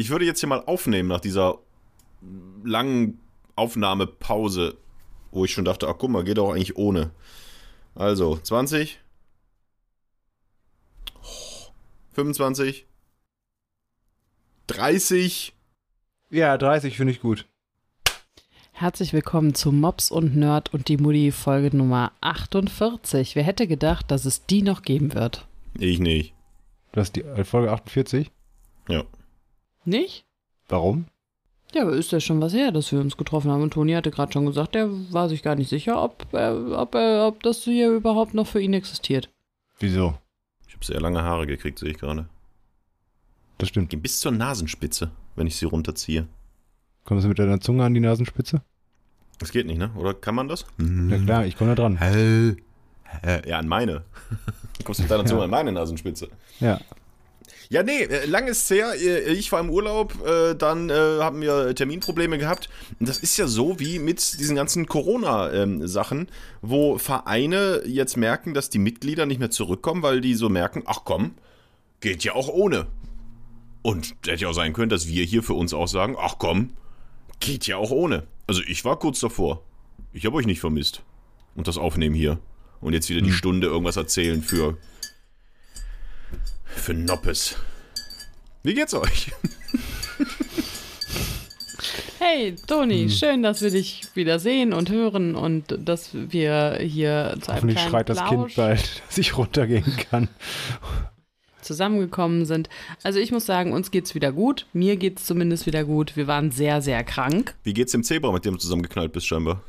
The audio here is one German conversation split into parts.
Ich würde jetzt hier mal aufnehmen nach dieser langen Aufnahmepause, wo ich schon dachte, ach guck mal, geht auch eigentlich ohne. Also, 20. 25. 30. Ja, 30 finde ich gut. Herzlich willkommen zu Mops und Nerd und die Mutti Folge Nummer 48. Wer hätte gedacht, dass es die noch geben wird? Ich nicht. Du hast die äh, Folge 48? Ja. Nicht? Warum? Ja, aber ist ja schon was her, dass wir uns getroffen haben. Und Toni hatte gerade schon gesagt, der war sich gar nicht sicher, ob, äh, ob, äh, ob das hier überhaupt noch für ihn existiert. Wieso? Ich habe sehr lange Haare gekriegt, sehe ich gerade. Das stimmt. Gehen bis zur Nasenspitze, wenn ich sie runterziehe. Kommst du mit deiner Zunge an die Nasenspitze? Das geht nicht, ne? Oder kann man das? Ja klar, ich komme da dran. Hell. Ja, an meine. Du kommst mit deiner Zunge an meine Nasenspitze. Ja. Ja, nee, äh, lang ist her. Äh, Ich war im Urlaub, äh, dann haben wir Terminprobleme gehabt. Und das ist ja so wie mit diesen ganzen Corona-Sachen, wo Vereine jetzt merken, dass die Mitglieder nicht mehr zurückkommen, weil die so merken, ach komm, geht ja auch ohne. Und hätte ja auch sein können, dass wir hier für uns auch sagen, ach komm, geht ja auch ohne. Also ich war kurz davor. Ich habe euch nicht vermisst. Und das Aufnehmen hier. Und jetzt wieder die Stunde irgendwas erzählen für. Für Noppes. Wie geht's euch? Hey, Toni, schön, dass wir dich wieder sehen und hören und dass wir hier zu einem Hoffentlich kleinen schreit das Kind bald, dass ich runtergehen kann. zusammengekommen sind. Also ich muss sagen, uns geht's wieder gut. Mir geht's zumindest wieder gut. Wir waren sehr, sehr krank Wie geht's dem Zebra, mit dem du zusammengeknallt bist, scheinbar?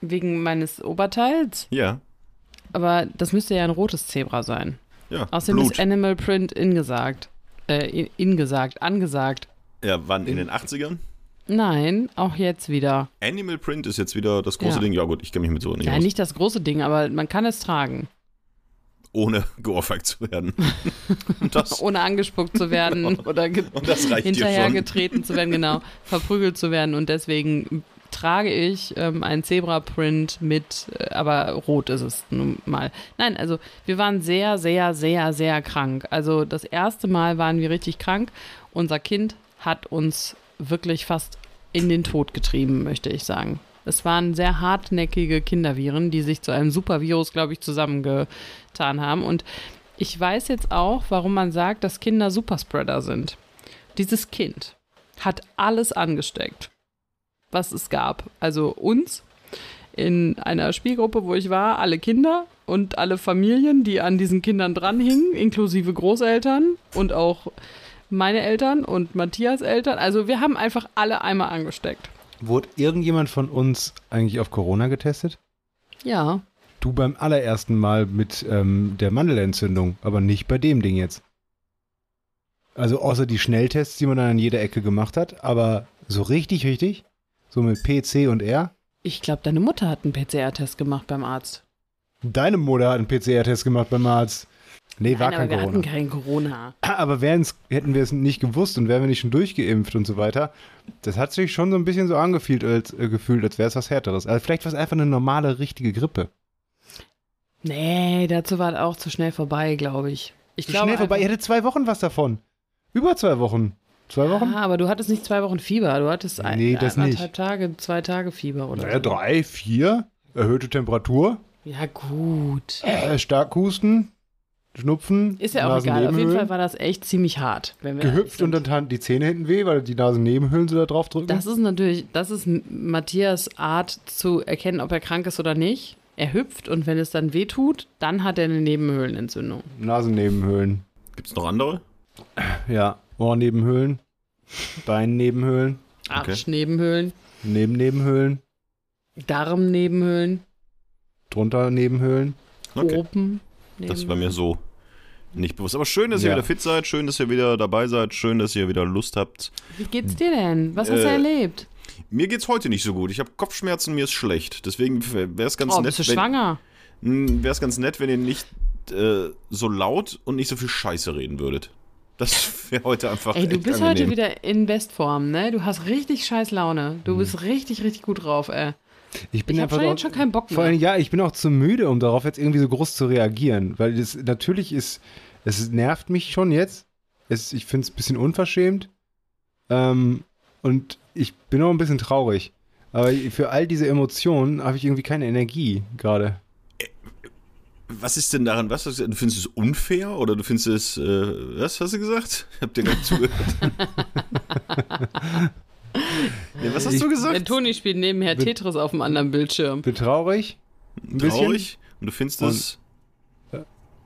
wegen meines Oberteils. Ja. Aber das müsste ja ein rotes Zebra sein. Ja. Außerdem Blut. ist Animal Print ingesagt. Äh, in, ingesagt, angesagt. Ja, wann? In den 80ern? Nein, auch jetzt wieder. Animal Print ist jetzt wieder das große Ja. Ding. Ja, gut, ich kenne mich mit so nicht Ja, aus. nicht das große Ding, aber man kann es tragen. Ohne geohrfeigt zu werden. Ohne angespuckt zu werden oder hinterhergetreten zu werden, genau. Verprügelt zu werden. Und deswegen trage ich ähm, einen Zebra-Print mit, äh, aber rot ist es nun mal. Nein, also wir waren sehr, sehr, sehr, sehr krank. Also das erste Mal waren wir richtig krank. Unser Kind hat uns wirklich fast in den Tod getrieben, möchte ich sagen. Es waren sehr hartnäckige Kinderviren, die sich zu einem Supervirus, glaube ich, zusammengetan haben. Und ich weiß jetzt auch, warum man sagt, dass Kinder Superspreader sind. Dieses Kind hat alles angesteckt, was es gab. Also uns in einer Spielgruppe, wo ich war, alle Kinder und alle Familien, die an diesen Kindern dranhingen, inklusive Großeltern und auch meine Eltern und Matthias Eltern. Also wir haben einfach alle einmal angesteckt. Wurde irgendjemand von uns eigentlich auf Corona getestet? Ja. Du beim allerersten Mal mit ähm, der Mandelentzündung, aber nicht bei dem Ding jetzt. Also außer die Schnelltests, die man dann an jeder Ecke gemacht hat, aber so richtig, richtig? So mit P, C und R? Ich glaube, deine Mutter hat einen PCR-Test gemacht beim Arzt. Deine Mutter hat einen PCR-Test gemacht beim Arzt. Nee, war Nein, kein aber wir Corona. hatten kein Corona. Aber hätten wir es nicht gewusst und wären wir nicht schon durchgeimpft und so weiter, das hat sich schon so ein bisschen so angefühlt, als, äh, gefühlt, als wäre es was Härteres. Also vielleicht war es einfach eine normale, richtige Grippe. Nee, dazu war es auch zu schnell vorbei, glaube ich. Ich So glaube schnell vorbei. Ihr hattet zwei Wochen was davon. Über zwei Wochen. Zwei Wochen? Ah, aber du hattest nicht zwei Wochen Fieber. Du hattest ein, Nee, das anderthalb nicht. Tage, zwei Tage Fieber oder Naja, so. drei, vier. Erhöhte Temperatur. Ja, gut. Äh, stark husten. Schnupfen. Ist ja auch egal. Auf jeden Fall war das echt ziemlich hart. Wenn wir Gehüpft und dann taten die Zähne hinten weh, weil die Nasennebenhöhlen so da drauf drücken. Das ist natürlich, das ist Matthias Art zu erkennen, ob er krank ist oder nicht. Er hüpft und wenn es dann weh tut, dann hat er eine Nebenhöhlenentzündung. Nasennebenhöhlen. Gibt's noch andere? Ja. Ohrnebenhöhlen. Beinnebenhöhlen. Okay. Arschnebenhöhlen, Nebennebenhöhlen. Darmnebenhöhlen, Drunter Nebenhöhlen. Okay. oben. Das war mir so nicht bewusst. Aber schön, dass ihr Ja. wieder fit seid, schön, dass ihr wieder dabei seid, schön, dass ihr wieder Lust habt. Wie geht's dir denn? Was hast du Äh, erlebt? Mir geht's heute nicht so gut. Ich habe Kopfschmerzen, mir ist schlecht. Deswegen wäre es ganz Oh, nett, bist du wenn, schwanger? wäre es ganz nett, wenn ihr nicht äh, so laut und nicht so viel Scheiße reden würdet. Das wäre heute einfach Ey, du echt bist angenehm. heute wieder in Bestform, ne? Du hast richtig scheiß Laune. Du bist richtig, richtig gut drauf, ey. Ich bin Ich hab einfach schon auch- jetzt schon keinen Bock Vor mehr. allem, ja, ich bin auch zu müde, um darauf jetzt irgendwie so groß zu reagieren. Weil das natürlich ist, es nervt mich schon jetzt. Es, ich finde es ein bisschen unverschämt. Ähm, und ich bin auch ein bisschen traurig. Aber für all diese Emotionen habe ich irgendwie keine Energie gerade. Was ist denn daran? Was, du findest es unfair oder du findest es, äh, was hast du gesagt? Ich hab dir gar nicht zugehört. ja, was hast Ich- du Der gesagt? Toni spielt nebenher Bin- Tetris auf dem anderen Bildschirm. Bin traurig. Ein bisschen. Traurig? Und du findest es.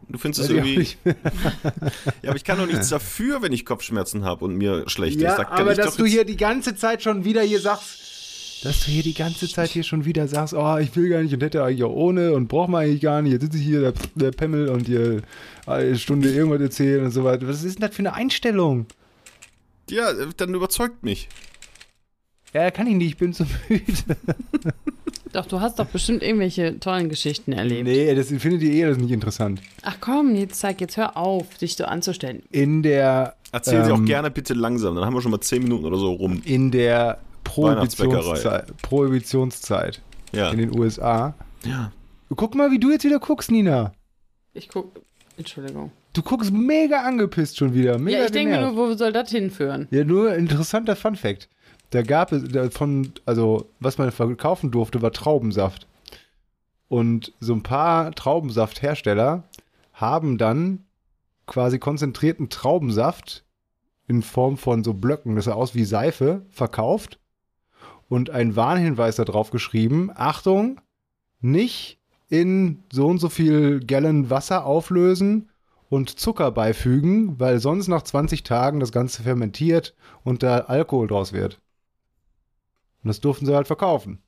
Du findest es irgendwie. Ja, aber ich kann doch nichts dafür, wenn ich Kopfschmerzen habe und mir schlecht ist. Ja, Da kann aber dass du hier die ganze Zeit schon wieder hier sagst, dass du hier die ganze Zeit hier schon wieder sagst, oh, ich will gar nicht und hätte eigentlich auch ohne und braucht man eigentlich gar nicht. Jetzt sitze ich hier, der, der Pemmel und hier eine Stunde irgendwas erzählen und so weiter. Was ist denn das für eine Einstellung? Ja, dann überzeugt mich. Ja, kann ich nicht, ich bin zu müde. Doch, du hast doch bestimmt irgendwelche tollen Geschichten erlebt. Nee, das findet ihr eh das nicht interessant. Ach komm, jetzt zeig, jetzt hör auf, dich so anzustellen. In der, Erzählen Sie auch Ähm, gerne bitte langsam, dann haben wir schon mal 10 Minuten oder so rum. in der. Prohibitionszeit, Prohibitionszeit Ja. in den USA. ja. Guck mal, wie du jetzt wieder guckst, Nina. Ich guck, Entschuldigung. Du guckst mega angepisst schon wieder. Mega ja, ich denke nur, wo soll das hinführen? Ja, nur interessanter Fun Fact. Da gab es da von, also was man verkaufen durfte, war Traubensaft. Und so ein paar Traubensafthersteller haben dann quasi konzentrierten Traubensaft in Form von so Blöcken, das sah aus wie Seife, verkauft und einen Warnhinweis da drauf geschrieben: Achtung, nicht in so und so viel Gallon Wasser auflösen und Zucker beifügen, weil sonst nach 20 Tagen das Ganze fermentiert und da Alkohol draus wird. Und das durften sie halt verkaufen.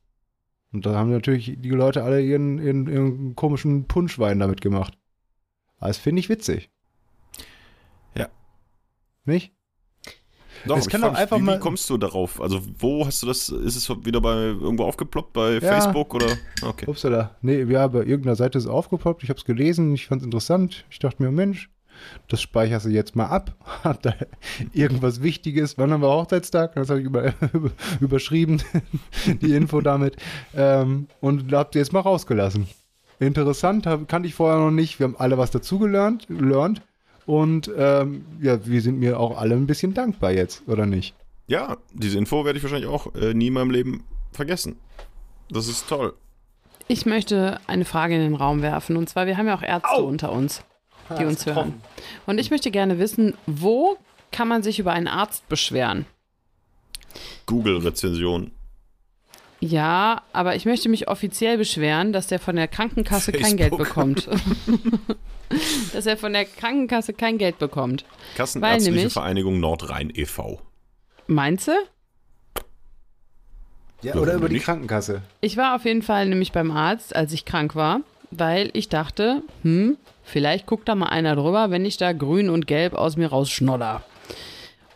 Und da haben natürlich die Leute alle ihren, ihren, ihren komischen Punschwein damit gemacht. Aber Das finde ich witzig. Ja. Nicht? Doch, Es ich kann doch einfach wie, mal- wie kommst du darauf? Also, wo hast du das? Ist es wieder bei irgendwo aufgeploppt bei Ja. Facebook oder? Okay. Upsala. Nee, ja, bei irgendeiner Seite ist es aufgepoppt. Ich habe es gelesen. Ich fand es interessant. Ich dachte mir, Mensch, das speicherst du jetzt mal ab. Hat da irgendwas Wichtiges. Wann haben wir Hochzeitstag? Das habe ich über, überschrieben, die Info damit. Ähm, und habt ihr jetzt mal rausgelassen. Interessant, hab, kannte ich vorher noch nicht. Wir haben alle was dazugelernt. Learned. Und ähm, ja, wir sind mir auch alle ein bisschen dankbar jetzt, oder nicht? Ja, diese Info werde ich wahrscheinlich auch äh, nie in meinem Leben vergessen. Das ist toll. Ich möchte eine Frage in den Raum werfen. Und zwar, wir haben ja auch Ärzte unter uns, die uns hören. Und ich möchte gerne wissen, wo kann man sich über einen Arzt beschweren? Google-Rezension. Ja, aber ich möchte mich offiziell beschweren, dass der von der Krankenkasse kein Geld Facebook. bekommt. dass er von der Krankenkasse kein Geld bekommt. Kassenärztliche nämlich- Vereinigung Nordrhein e.V. Meinst du? Ja, oder über die? Krankenkasse. Ich war auf jeden Fall nämlich beim Arzt, als ich krank war, weil ich dachte, hm, vielleicht guckt da mal einer drüber, wenn ich da grün und gelb aus mir rausschnodder.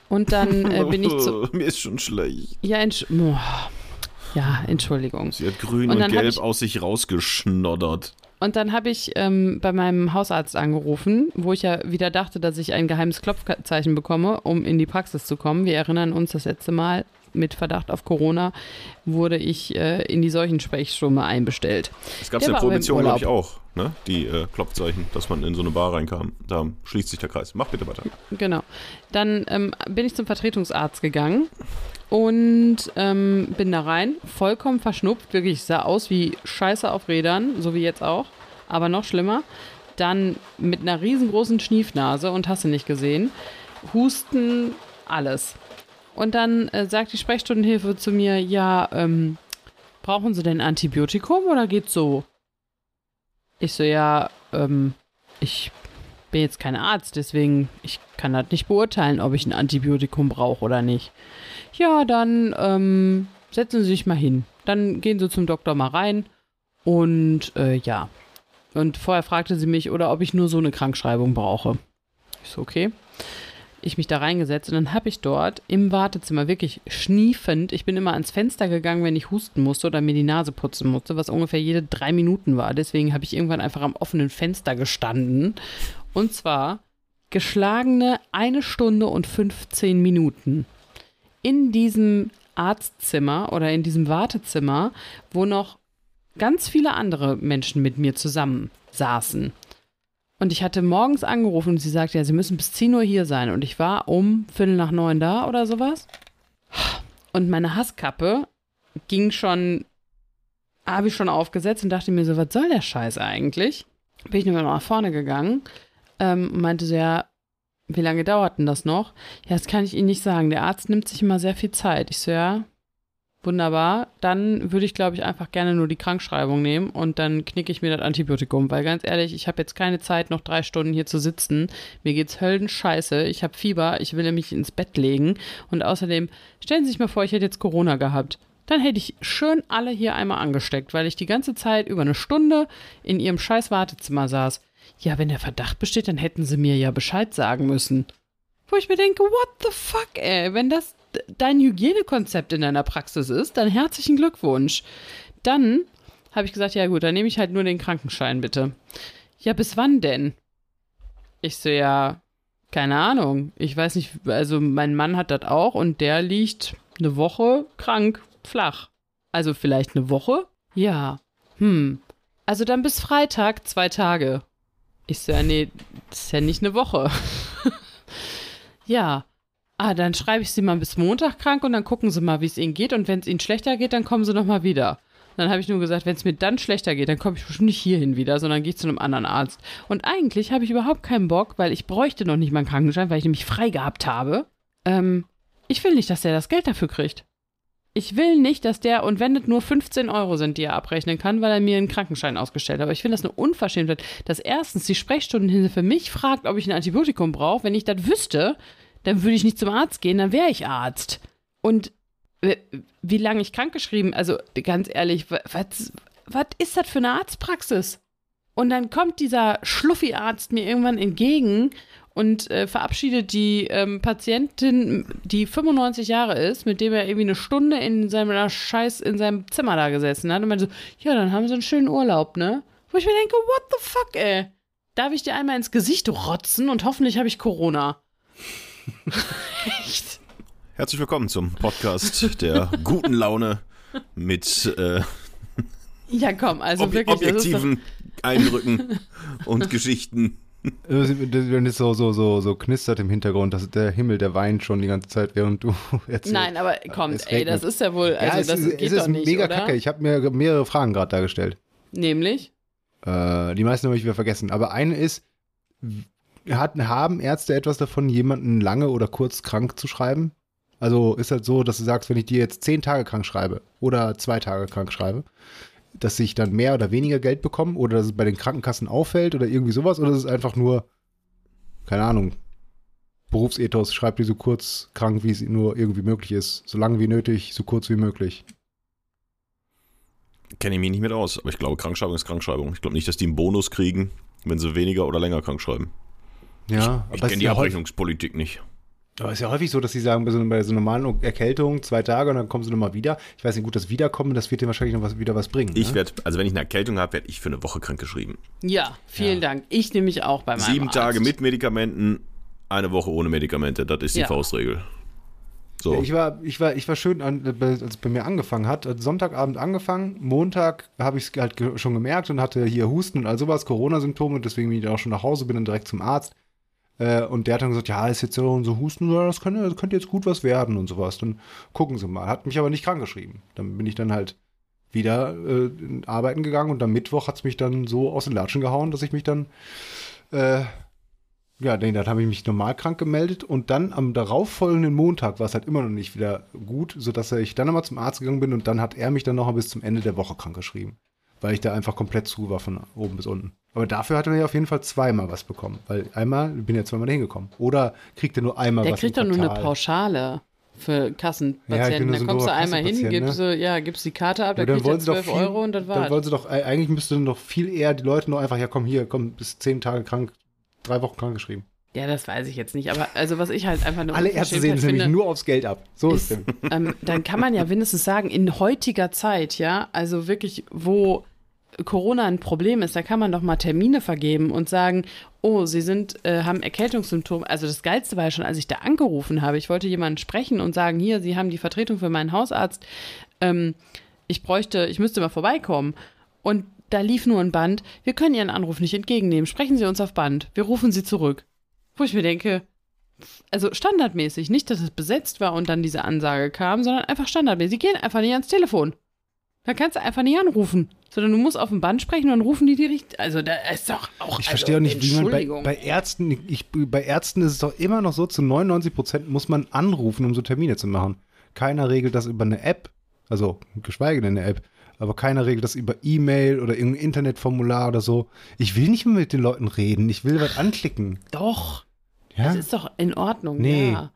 Und dann äh, bin ich zu. Mir ist schon schlecht. Ja, entsch oh, ja, Entschuldigung. Sie hat grün Und und, gelb ich- aus sich rausgeschnoddert. Und dann habe ich ähm, bei meinem Hausarzt angerufen, wo ich ja wieder dachte, dass ich ein geheimes Klopfzeichen bekomme, um in die Praxis zu kommen. Wir erinnern uns, das letzte Mal mit Verdacht auf Corona wurde ich äh, in die Seuchensprechstunde einbestellt. Es gab Der ja aber im Prohibition, glaube ich, auch. Ne? Die äh, Klopfzeichen, dass man in so eine Bar reinkam. Da schließt sich der Kreis. Mach bitte weiter. Genau. Dann ähm, bin ich zum Vertretungsarzt gegangen und ähm, bin da rein, vollkommen verschnupft, wirklich sah aus wie Scheiße auf Rädern, so wie jetzt auch, aber noch schlimmer. Dann mit einer riesengroßen Schniefnase und hast du nicht gesehen, Husten, alles. Und dann äh, sagt die Sprechstundenhilfe zu mir, ja, ähm, brauchen Sie denn Antibiotikum oder geht's so? Ich so, ja, ähm, ich bin jetzt kein Arzt, deswegen ich kann das nicht beurteilen, ob ich ein Antibiotikum brauche oder nicht. Ja, dann ähm, setzen Sie sich mal hin. Dann gehen Sie zum Doktor mal rein und äh, ja. Und vorher fragte sie mich, oder ob ich nur so eine Krankschreibung brauche. Ich so, okay. Ich mich da reingesetzt und dann habe ich dort im Wartezimmer wirklich schniefend, ich bin immer ans Fenster gegangen, wenn ich husten musste oder mir die Nase putzen musste, was ungefähr jede drei Minuten war. Deswegen habe ich irgendwann einfach am offenen Fenster gestanden. Und zwar geschlagene eine Stunde und 15 Minuten. In diesem Arztzimmer oder in diesem Wartezimmer, wo noch ganz viele andere Menschen mit mir zusammen saßen. Und ich hatte morgens angerufen und sie sagte, ja, sie müssen bis 10 Uhr hier sein. Und ich war um Viertel nach neun da oder sowas. Und meine Hasskappe ging schon, habe ich schon aufgesetzt und dachte mir so, was soll der Scheiß eigentlich? Bin ich nochmal nach vorne gegangen ähm, und meinte so, ja, wie lange dauert denn das noch? Ja, das kann ich Ihnen nicht sagen. Der Arzt nimmt sich immer sehr viel Zeit. Ich so, ja, wunderbar. Dann würde ich, glaube ich, einfach gerne nur die Krankschreibung nehmen und dann knicke ich mir das Antibiotikum. Weil ganz ehrlich, ich habe jetzt keine Zeit, noch drei Stunden hier zu sitzen. Mir geht's höllenscheiße. Ich habe Fieber. Ich will nämlich ins Bett legen. Und außerdem, stellen Sie sich mal vor, ich hätte jetzt Corona gehabt. Dann hätte ich schön alle hier einmal angesteckt, weil ich die ganze Zeit über eine Stunde in Ihrem scheiß Wartezimmer saß. Ja, wenn der Verdacht besteht, dann hätten Sie mir ja Bescheid sagen müssen. Wo ich mir denke, what the fuck, ey? Wenn das dein Hygienekonzept in deiner Praxis ist, dann herzlichen Glückwunsch. Dann habe ich gesagt, ja gut, dann nehme ich halt nur den Krankenschein bitte. Ja, bis wann denn? Ich so, ja, keine Ahnung. Ich weiß nicht, also mein Mann hat das auch und der liegt eine Woche krank, flach. Also vielleicht eine Woche? Ja. Hm. Also dann bis Freitag, zwei Tage. Ich so, ja, nee, das ist ja nicht eine Woche. ja. Ah, dann schreibe ich sie mal bis Montag krank und dann gucken sie mal, wie es ihnen geht. Und wenn es ihnen schlechter geht, dann kommen sie nochmal wieder. Dann habe ich nur gesagt, wenn es mir dann schlechter geht, dann komme ich bestimmt nicht hierhin wieder, sondern gehe zu einem anderen Arzt. Und eigentlich habe ich überhaupt keinen Bock, weil ich bräuchte noch nicht mal einen Krankenschein, weil ich nämlich frei gehabt habe. Ähm, ich will nicht, dass der das Geld dafür kriegt. Ich will nicht, dass der, und wenn es nur 15 Euro sind, die er abrechnen kann, weil er mir einen Krankenschein ausgestellt hat. Aber ich finde das eine Unverschämtheit, dass erstens die Sprechstundenhilfe für mich fragt, ob ich ein Antibiotikum brauche. Wenn ich das wüsste, dann würde ich nicht zum Arzt gehen, dann wäre ich Arzt. Und wie lange ich krankgeschrieben, also ganz ehrlich, was, was ist das für eine Arztpraxis? Und dann kommt dieser Schluffi-Arzt mir irgendwann entgegen und äh, verabschiedet die ähm, Patientin, die 95 Jahre ist, mit dem er irgendwie eine Stunde in seinem Scheiß in seinem Zimmer da gesessen hat und meinte so, ja, dann haben sie einen schönen Urlaub, ne? Wo ich mir denke, what the fuck, ey? Darf ich dir einmal ins Gesicht rotzen und hoffentlich habe ich Corona? Echt? Herzlich willkommen zum Podcast der guten Laune mit äh, ja, komm, also ob wirklich, objektiven Eindrücken und Geschichten. Wenn es so, so, so, so knistert im Hintergrund, dass der Himmel, der weint schon die ganze Zeit, während du erzählst. Nein, aber komm, ey, das ist ja wohl, also ja, es, das ist, geht es doch nicht, mega oder? kacke. Ich habe mir mehrere Fragen gerade dargestellt. Nämlich? Äh, die meisten habe ich wieder vergessen. Aber eine ist, hat, haben Ärzte etwas davon, jemanden lange oder kurz krank zu schreiben? Also ist halt so, dass du sagst, wenn ich dir jetzt zehn Tage krank schreibe oder zwei Tage krank schreibe, dass ich dann mehr oder weniger Geld bekomme oder dass es bei den Krankenkassen auffällt oder irgendwie sowas oder ist es einfach nur, keine Ahnung, Berufsethos, schreib die so kurz krank, wie es nur irgendwie möglich ist, so lang wie nötig, so kurz wie möglich. Kenne ich mich nicht mit aus, aber ich glaube, Krankschreibung ist Krankschreibung. Ich glaube nicht, dass die einen Bonus kriegen, wenn sie weniger oder länger krank schreiben. Ja, ich, ich kenne die Abrechnungspolitik nicht. Aber es ist ja häufig so, dass sie sagen, bei so, bei so normalen Erkältung zwei Tage und dann kommen sie nochmal wieder. Ich weiß nicht, gut, das Wiederkommen, das wird dir wahrscheinlich noch was, wieder was bringen. Ich ne? werde, also wenn ich eine Erkältung habe, werde ich für eine Woche krank geschrieben. Ja, vielen Ja. Dank. Ich nehme mich auch bei meinem Sieben Arzt. Tage mit Medikamenten, eine Woche ohne Medikamente. Das ist die Ja. Faustregel. So. Ich war, ich war, ich war schön, als es bei mir angefangen hat. Sonntagabend angefangen, Montag habe ich es halt schon gemerkt und hatte hier Husten und all sowas, Corona-Symptome, deswegen bin ich dann auch schon nach Hause, bin dann direkt zum Arzt. Äh, und der hat dann gesagt, ja, ist jetzt so, so Husten, das könnte, das könnte jetzt gut was werden und sowas. Dann gucken Sie mal. Hat mich aber nicht krank geschrieben. Dann bin ich dann halt wieder äh, arbeiten gegangen und am Mittwoch hat es mich dann so aus den Latschen gehauen, dass ich mich dann äh, ja, nee, dann habe ich mich normal krank gemeldet und dann am darauffolgenden Montag war es halt immer noch nicht wieder gut, sodass ich dann nochmal zum Arzt gegangen bin und dann hat er mich dann noch bis zum Ende der Woche krank geschrieben, weil ich da einfach komplett zu war von oben bis unten. Aber dafür hat er ja auf jeden Fall zweimal was bekommen, weil einmal bin ja zweimal dahin gekommen. Oder kriegt er nur einmal Der was kriegt im doch nur eine? Pauschale für Ja, ich Kassenpatienten. nur da so kommst du einmal hin, Kassenpatient, gibst, du, ja, gibst die Karte ab, da Ja, dann kriegt er sie doch 12 viel, Euro und das Dann war's. wollen sie doch, äh, eigentlich müsste dann doch viel eher die Leute nur einfach, ja komm hier, komm, bis zehn Tage krank, drei Wochen krank geschrieben. Ja, das weiß ich jetzt nicht. Aber also was ich halt einfach nur Alle Ärzte sehen es nämlich nur aufs Geld ab. So ist, ist, es. ähm, dann kann man ja wenigstens sagen, in heutiger Zeit, ja, also wirklich, wo Corona ein Problem ist, da kann man doch mal Termine vergeben und sagen, oh, Sie sind, äh, haben Erkältungssymptome. Also das Geilste war ja schon, als ich da angerufen habe. Ich wollte jemanden sprechen und sagen, hier, Sie haben die Vertretung für meinen Hausarzt. Ähm, ich bräuchte, ich müsste mal vorbeikommen. Und da lief nur ein Band. Wir können Ihren Anruf nicht entgegennehmen. Sprechen Sie uns auf Band. Wir rufen Sie zurück. Wo ich mir denke, also standardmäßig, nicht, dass es besetzt war und dann diese Ansage kam, sondern einfach standardmäßig. Die gehen einfach nicht ans Telefon. Da kannst du einfach nicht anrufen. Sondern du musst auf dem Band sprechen und dann rufen die dir richtig. Also, da ist doch auch. Ich also, verstehe auch nicht, wie man bei, bei Ärzten, ich, bei Ärzten ist es doch immer noch so, zu 99 Prozent muss man anrufen, um so Termine zu machen. Keiner regelt das über eine App, also geschweige denn eine App, aber keiner regelt das über E-Mail oder irgendein Internetformular oder so. Ich will nicht mehr mit den Leuten reden, ich will was anklicken. Doch. Ja? Das ist doch in Ordnung. Nee. Ja.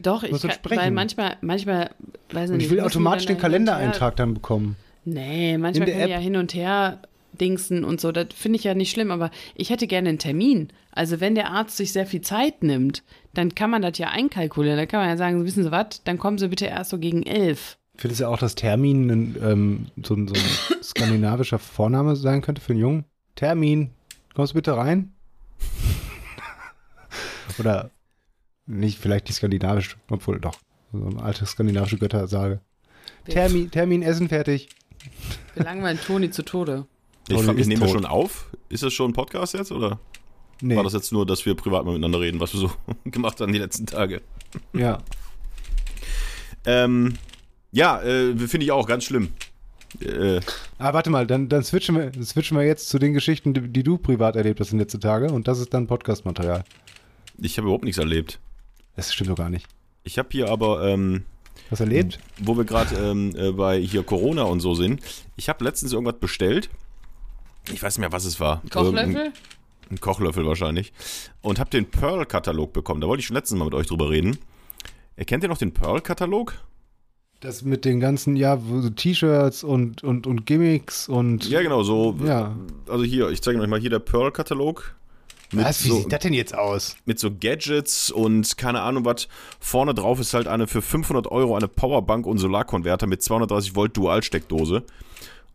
Doch, ich kann, sprechen. weil manchmal, manchmal, weiß Und nicht. ich will automatisch den Kalendereintrag dann bekommen. Nee, manchmal kann ich ja hin und her dingsen und so. Das finde ich ja nicht schlimm, aber ich hätte gerne einen Termin. Also wenn der Arzt sich sehr viel Zeit nimmt, dann kann man das ja einkalkulieren. Da kann man ja sagen, wissen Sie was, dann kommen Sie bitte erst so gegen elf. Findest du auch, dass Termin ein, ähm, so, ein- so ein skandinavischer Vorname sein könnte für einen Jungen? Termin, kommst du bitte rein? Oder nicht, vielleicht nicht skandinavisch, obwohl doch, so eine alte skandinavische Göttersage. Termin, Termin, Essen fertig. Wir langweilen Toni zu Tode. Ich ist nehmen wir tot. schon auf? Ist das schon ein Podcast jetzt oder Nee, war das jetzt nur, dass wir privat mal miteinander reden, was wir so gemacht haben die letzten Tage? ja. Ähm, ja, äh, finde ich auch ganz schlimm. Äh, Ah, warte mal, dann, dann switchen, wir, switchen wir jetzt zu den Geschichten, die, die du privat erlebt hast in den letzten Tagen und das ist dann Podcast-Material. ich habe überhaupt nichts erlebt. Das stimmt doch gar nicht. Ich habe hier aber, ähm, Was erlebt? wo wir gerade ähm, äh, bei hier Corona und so sind, ich habe letztens irgendwas bestellt. Ich weiß nicht mehr, was es war. Irgendein- Kochlöffel? Ein Kochlöffel wahrscheinlich. Und habe den Pearl-Katalog bekommen. Da wollte ich schon letztens mal mit euch drüber reden. Erkennt ihr noch den Pearl-Katalog? Das mit den ganzen, ja, so T-Shirts und, und, und Gimmicks und. Ja, genau, so. Ja. Also hier, ich zeige euch mal hier der Pearl-Katalog. Mit Was? Wie so, sieht das denn jetzt aus? mit so Gadgets und keine Ahnung was. Vorne drauf ist halt eine für 500 Euro eine Powerbank und Solarkonverter mit 230 Volt Dual-Steckdose.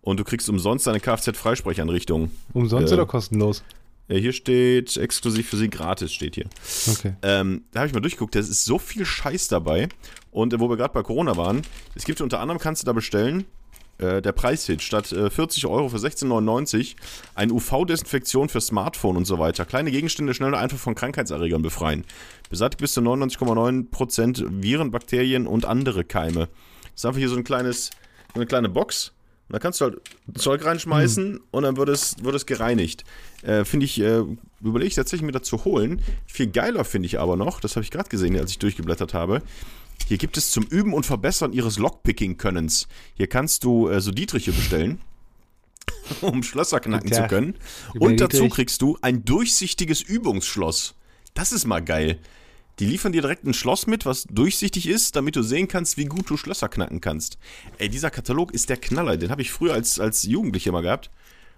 Und du kriegst umsonst eine Kfz-Freisprecheinrichtung. Umsonst Äh. oder kostenlos? Ja, hier steht exklusiv für sie gratis, steht hier. Okay. Ähm, da habe ich mal durchgeguckt, da ist so viel Scheiß dabei. Und wo wir gerade bei Corona waren, es gibt unter anderem, kannst du da bestellen, äh, der Preishit statt äh, 40 Euro für 16,99 eine UV-Desinfektion für Smartphone und so weiter. Kleine Gegenstände schnell und einfach von Krankheitserregern befreien. Beseitigt bis zu 99,9% Viren, Bakterien und andere Keime. Das ist einfach hier so ein kleines, so eine kleine Box. Und da kannst du halt Zeug reinschmeißen und dann wird es, wird es gereinigt. Äh, finde ich, äh, überlege ich tatsächlich mir das zu holen. Viel geiler finde ich aber noch, das habe ich gerade gesehen, als ich durchgeblättert habe. Hier gibt es zum Üben und Verbessern ihres Lockpicking-Könnens. Hier kannst du äh, so Dietriche bestellen, um Schlösser knacken Guten zu können. Und dazu Dietrich. kriegst du ein durchsichtiges Übungsschloss. Das ist mal geil. Die liefern dir direkt ein Schloss mit, was durchsichtig ist, damit du sehen kannst, wie gut du Schlösser knacken kannst. Ey, dieser Katalog ist der Knaller. Den habe ich früher als, als Jugendlicher mal gehabt.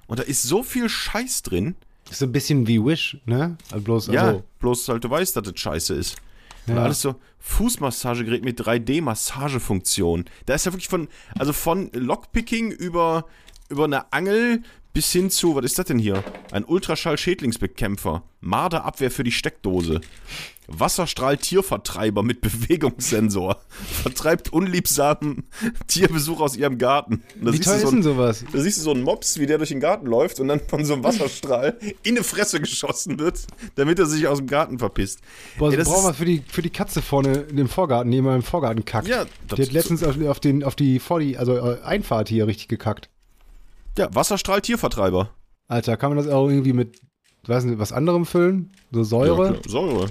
Und da ist so viel Scheiß drin. Ist so ein bisschen wie Wish, ne? Also bloß, Ja, also, bloß halt du weißt, dass das scheiße ist. Und Ja. alles so Fußmassagegerät mit 3D-Massagefunktion. Da ist ja wirklich von, also von Lockpicking über, über eine Angel bis hin zu, was ist das denn hier? Ein Ultraschall-Schädlingsbekämpfer. Marderabwehr für die Steckdose. Wasserstrahl-Tiervertreiber mit Bewegungssensor. Vertreibt unliebsamen Tierbesuch aus ihrem Garten. Und da wie toll so ist denn sowas? da siehst du so einen Mops, wie der durch den Garten läuft und dann von so einem Wasserstrahl in die Fresse geschossen wird, damit er sich aus dem Garten verpisst. Boah, Ey, das das brauchen wir für die, für die Katze vorne in dem Vorgarten, die immer im Vorgarten kackt. Ja, das- die hat letztens auf, auf, den, auf die, vor die, also äh, Einfahrt hier richtig gekackt. Ja, Wasserstrahl-Tiervertreiber. Alter, kann man das auch irgendwie mit, weiß nicht, was anderem füllen? So Säure? Ja. Säure.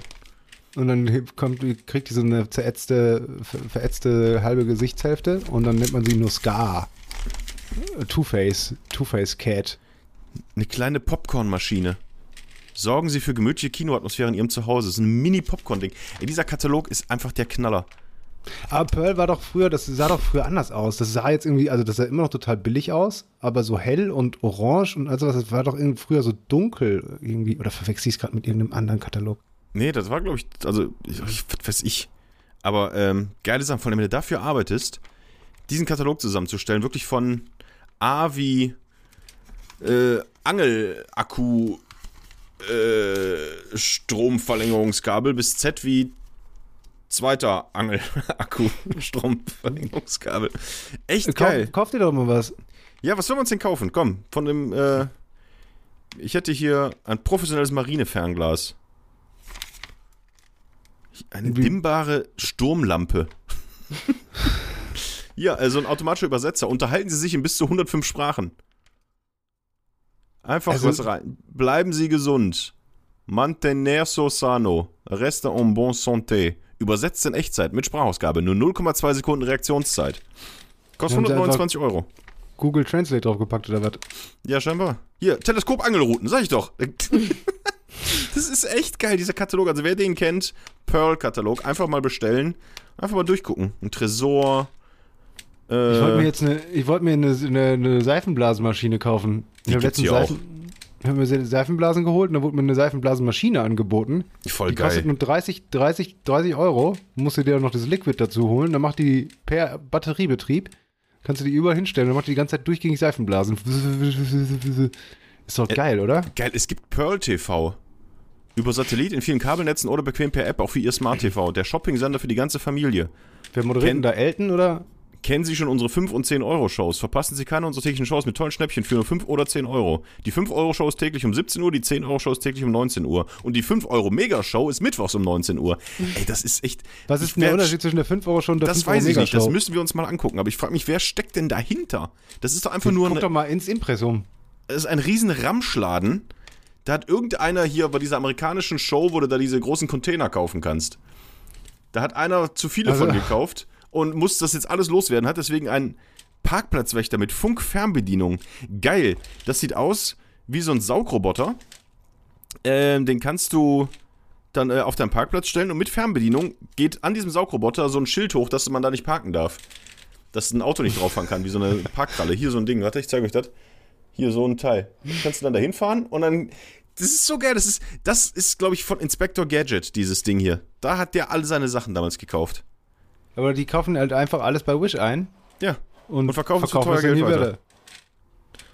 Und dann kommt, kriegt die so eine zerätzte, ver- verätzte halbe Gesichtshälfte und dann nennt man sie nur Scar. Two-Face, Two-Face Cat. Eine kleine Popcornmaschine. Sorgen Sie für gemütliche Kinoatmosphäre in Ihrem Zuhause. Das ist ein Mini-Popcorn-Ding. Dieser Katalog ist einfach der Knaller. Aber Pearl war doch früher, das sah doch früher anders aus. Das sah jetzt irgendwie, also das sah immer noch total billig aus, aber so hell und orange und also das war doch irgendwie früher so dunkel irgendwie. Oder verwechsel ich es gerade mit irgendeinem anderen Katalog? Nee, das war, glaube ich, also, ich, was weiß ich. Aber ähm, geile Sachen, von wenn du dafür arbeitest, diesen Katalog zusammenzustellen, wirklich von A wie äh, Angelakku äh, Stromverlängerungskabel bis Z wie zweiter Angelakku Stromverlängerungskabel. Echt geil. Kauf, kauf dir doch mal was. Ja, was sollen wir uns denn kaufen? Komm, von dem, äh, ich hätte hier ein professionelles Marinefernglas. Eine dimmbare Sturmlampe. ja, also ein automatischer Übersetzer. Unterhalten Sie sich in bis zu 105 Sprachen. Einfach Also- was rein. Bleiben Sie gesund. Mantenerso sano. Reste en bonne santé. Übersetzt in Echtzeit mit Sprachausgabe. Nur 0,2 Sekunden Reaktionszeit. Kostet Haben Sie 129 Euro. Google Translate draufgepackt oder was? Ja, scheinbar. Hier, Teleskopangelrouten, sag ich doch. Das ist echt geil, dieser Katalog. Also wer den kennt, Pearl-Katalog, einfach mal bestellen. Einfach mal durchgucken. Ein Tresor. Äh, Ich wollte mir jetzt eine, ich wollte mir eine, eine, eine Seifenblasenmaschine kaufen. Ich habe letztens. Seifen, hab mir Se- Seifenblasen geholt und da wurde mir eine Seifenblasenmaschine angeboten. voll Die kostet geil. nur 30, 30, 30 Euro. Musst du dir noch das Liquid dazu holen. Dann macht die per Batteriebetrieb. Kannst du die überall hinstellen. Dann macht die die ganze Zeit durchgängig Seifenblasen. Ist doch geil, oder? Geil, es gibt Pearl TV. Über Satellit in vielen Kabelnetzen oder bequem per App, auch für Ihr Smart TV. Der Shopping-Sender für die ganze Familie. Wer moderiert denn da? Elton oder? Kennen Sie schon unsere 5 und 10 Euro Shows? Verpassen Sie keine unserer täglichen Shows mit tollen Schnäppchen für nur 5 oder 10 Euro. Die 5 Euro Show ist täglich um 17 Uhr, die 10 Euro Show ist täglich um 19 Uhr. Und die 5 Euro Mega Show ist mittwochs um 19 Uhr. Ey, das ist echt. Was ich ist denn der Unterschied zwischen der 5 Euro Show und der Das 5 Euro weiß ich nicht, das müssen wir uns mal angucken. Aber ich frage mich, wer steckt denn dahinter? Das ist doch einfach nur Guck ein, doch mal ins Impressum. das ist ein riesen Ramschladen. Da hat irgendeiner hier bei dieser amerikanischen Show, wo du da diese großen Container kaufen kannst. Da hat einer zu viele Also- von gekauft und muss das jetzt alles loswerden, hat deswegen einen Parkplatzwächter mit Funkfernbedienung. Geil. Das sieht aus wie so ein Saugroboter. Ähm, den kannst du dann äh, auf deinen Parkplatz stellen und mit Fernbedienung geht an diesem Saugroboter so ein Schild hoch, dass man da nicht parken darf. Dass ein Auto nicht drauf fahren kann, wie so eine Parkkralle. Hier so ein Ding, warte, ich zeige euch das. Hier so ein Teil. Kannst du dann da hinfahren und dann. Das ist so geil. Das ist, das ist glaube ich, von Inspector Gadget, dieses Ding hier. Da hat der alle seine Sachen damals gekauft. Aber die kaufen halt einfach alles bei Wish ein. Ja. Und, Und verkaufen zu verkaufen teuer es in die Geld weiter.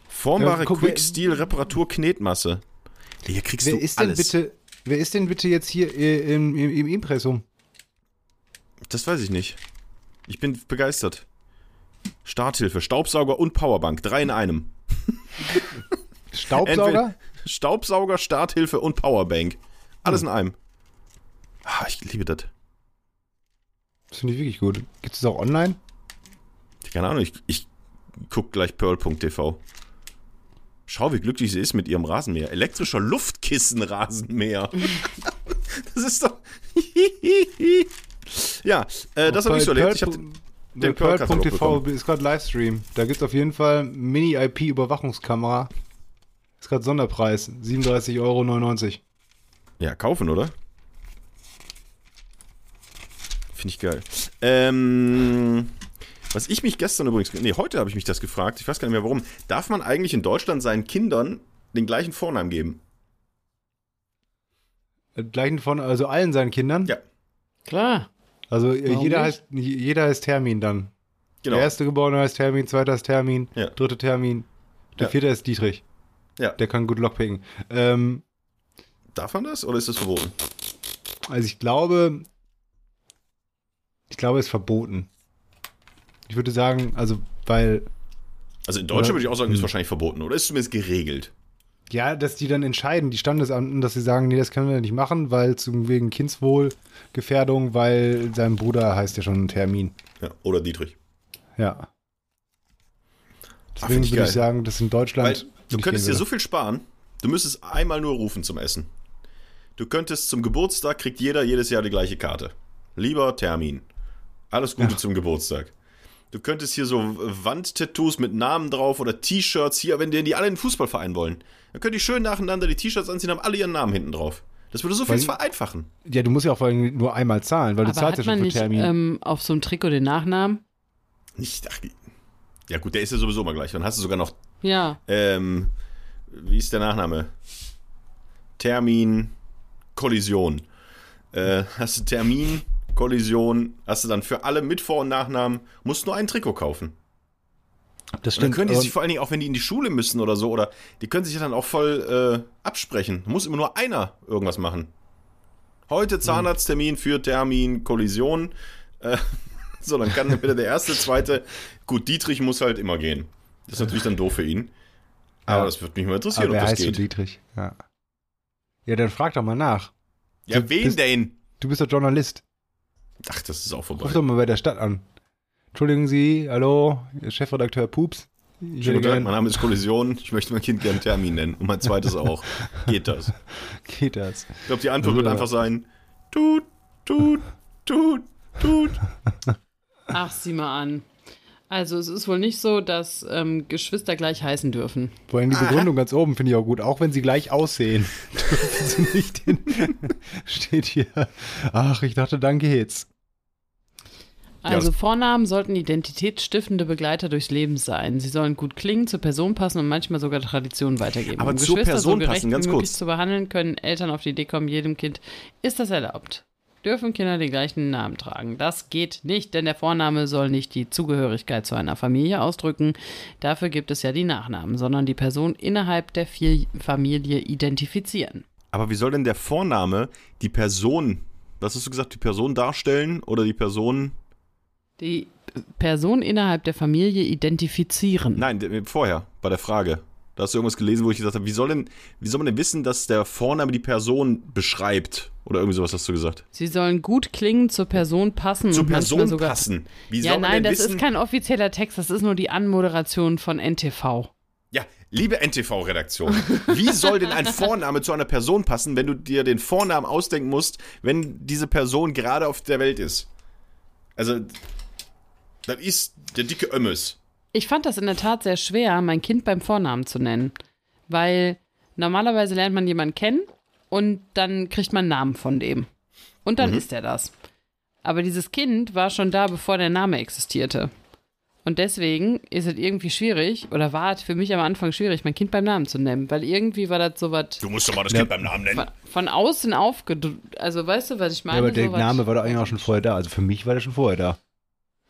Formbare Ja, guck, wer- Quick-Steel-Reparatur-Knetmasse. Hier kriegst Wer du ist denn alles. bitte, wer ist denn bitte jetzt hier äh, im, im, im Impressum? Das weiß ich nicht. Ich bin begeistert. Starthilfe, Staubsauger und Powerbank. Drei in einem. Staubsauger? Entweder Staubsauger, Starthilfe und Powerbank. Alles in einem. Ah, ich liebe das. Das finde ich wirklich gut. Gibt es das auch online? Keine Ahnung, ich, ich guck gleich pearl.tv. Schau, wie glücklich sie ist mit ihrem Rasenmäher. Elektrischer Luftkissenrasenmäher. das ist doch. ja, äh, das habe ich so erlebt. Ich hab Pearl-Katalog Pearl.tv ist gerade Livestream. Da gibt es auf jeden Fall Mini-IP-Überwachungskamera. Ist gerade Sonderpreis. 37,99 Euro. Ja, kaufen, oder? Finde ich geil. Ähm, was ich mich gestern übrigens, nee, heute habe ich mich das gefragt, ich weiß gar nicht mehr warum. Darf man eigentlich in Deutschland seinen Kindern den gleichen Vornamen geben? Äh, Gleichen von, also allen seinen Kindern. Ja. Klar. Also äh, Warum jeder nicht? heißt, jeder heißt Termin dann. Genau. Der erste Geborene heißt Termin, zweiter ist Termin, Ja. dritte Termin, der Ja. vierte ist Dietrich. Ja. Der kann gut Lockpicken. Ähm, Darf man das oder ist das verboten? also ich glaube, ich glaube, es ist verboten. Ich würde sagen, also, weil, Also in Deutschland Oder- würde ich auch sagen, ist Hm. wahrscheinlich verboten oder ist zumindest geregelt. Ja, dass die dann entscheiden, die Standesamten, dass sie sagen, nee, das können wir nicht machen, weil zum wegen Kindswohlgefährdung, weil sein Bruder heißt ja schon Termin. Ja, oder Dietrich. Ja. Deswegen find ich würde geil. ich sagen, das in Deutschland. Weil du könntest dir so viel sparen, du müsstest einmal nur rufen zum Essen. Du könntest zum Geburtstag, kriegt jeder jedes Jahr die gleiche Karte. Lieber Termin. Alles Gute Ja. zum Geburtstag. Du könntest hier so Wandtattoos mit Namen drauf oder T-Shirts hier, wenn die die alle in den Fußballverein wollen. Dann können die schön nacheinander die T-Shirts anziehen, haben alle ihren Namen hinten drauf. Das würde so viel vereinfachen. Ja, du musst ja auch vor allem nur einmal zahlen, weil du Aber zahlst hat ja schon für nicht Termin. ähm, auf so einem Trikot den Nachnamen? Nicht, ach, ja gut, der ist ja sowieso immer gleich. Dann hast du sogar noch Ja. Ähm, wie ist der Nachname? Termin, Kollision. Äh, hast du Termin, Kollision, hast du dann für alle mit Vor- und Nachnamen, musst nur ein Trikot kaufen. das Und dann können die sich vor allen Dingen, auch wenn die in die Schule müssen oder so, oder die können sich ja dann auch voll äh, absprechen. Muss immer nur einer irgendwas machen. Heute Zahnarzttermin für Termin, Kollision. Äh, so, dann kann entweder der erste, zweite. Gut, Dietrich muss halt immer gehen. Das ist natürlich dann doof für ihn. Aber Ja. das würde mich mal interessieren, aber wer ob das heißt geht. Dietrich? Ja. Ja, dann frag doch mal nach. Ja, So, wen das- denn? Du bist doch Journalist. Ach, das ist auch Ruf vorbei. doch mal bei der Stadt an. Entschuldigen Sie, hallo, Chefredakteur Pups. Ich Schönen hätte guten Tag, mein Name ist Kollision. Ich möchte mein Kind gerne Termin nennen. Und mein zweites auch. Geht das? geht das? Ich glaube, die Antwort wird Ja. einfach sein: Tut, tut, tut, tut. Ach, sieh mal an. Also es ist wohl nicht so, dass ähm, Geschwister gleich heißen dürfen. Vor allem die Begründung ganz oben finde ich auch gut. Auch wenn sie gleich aussehen, dürfen sie nicht hin. Steht hier. Ach, ich dachte, dann geht's. Also Vornamen sollten identitätsstiftende Begleiter durchs Leben sein. Sie sollen gut klingen, zur Person passen und manchmal sogar Traditionen weitergeben. Aber um zur Geschwister Person so gerecht passen, ganz wie möglich kurz. zu behandeln, können Eltern auf die Idee kommen, jedem Kind ist das erlaubt. Dürfen Kinder den gleichen Namen tragen? Das geht nicht, denn der Vorname soll nicht die Zugehörigkeit zu einer Familie ausdrücken. Dafür gibt es ja die Nachnamen, sondern die Person innerhalb der vier Familie identifizieren. Aber wie soll denn der Vorname die Person, was hast du gesagt, die Person darstellen oder die Person. Die Person innerhalb der Familie identifizieren. Nein, der- vorher, bei der Frage. Da hast du irgendwas gelesen, wo ich gesagt habe, wie soll denn, wie soll man denn wissen, dass der Vorname die Person beschreibt? Oder irgendwie sowas hast du gesagt. Sie sollen gut klingen, zur Person passen Zur Person sogar passen. Wie ja, soll man nein, denn das wissen? ist kein offizieller Text, das ist nur die Anmoderation von NTV. Ja, liebe NTV-Redaktion, wie soll denn ein Vorname zu einer Person passen, wenn du dir den Vornamen ausdenken musst, wenn diese Person gerade auf der Welt ist? Also, das ist der dicke Ömmes. Ich fand das in der Tat sehr schwer, mein Kind beim Vornamen zu nennen, weil normalerweise lernt man jemanden kennen und dann kriegt man einen Namen von dem. Und dann ist er das. Aber dieses Kind war schon da, bevor der Name existierte. Und deswegen ist es irgendwie schwierig, oder war es für mich am Anfang schwierig, mein Kind beim Namen zu nennen, weil irgendwie war das so was Du musst doch mal das Ja. Kind beim Namen nennen. von, von außen aufgedrückt. Also weißt du, was ich meine? Ja, aber der So Name war doch eigentlich auch schon vorher da. Also für mich war der schon vorher da.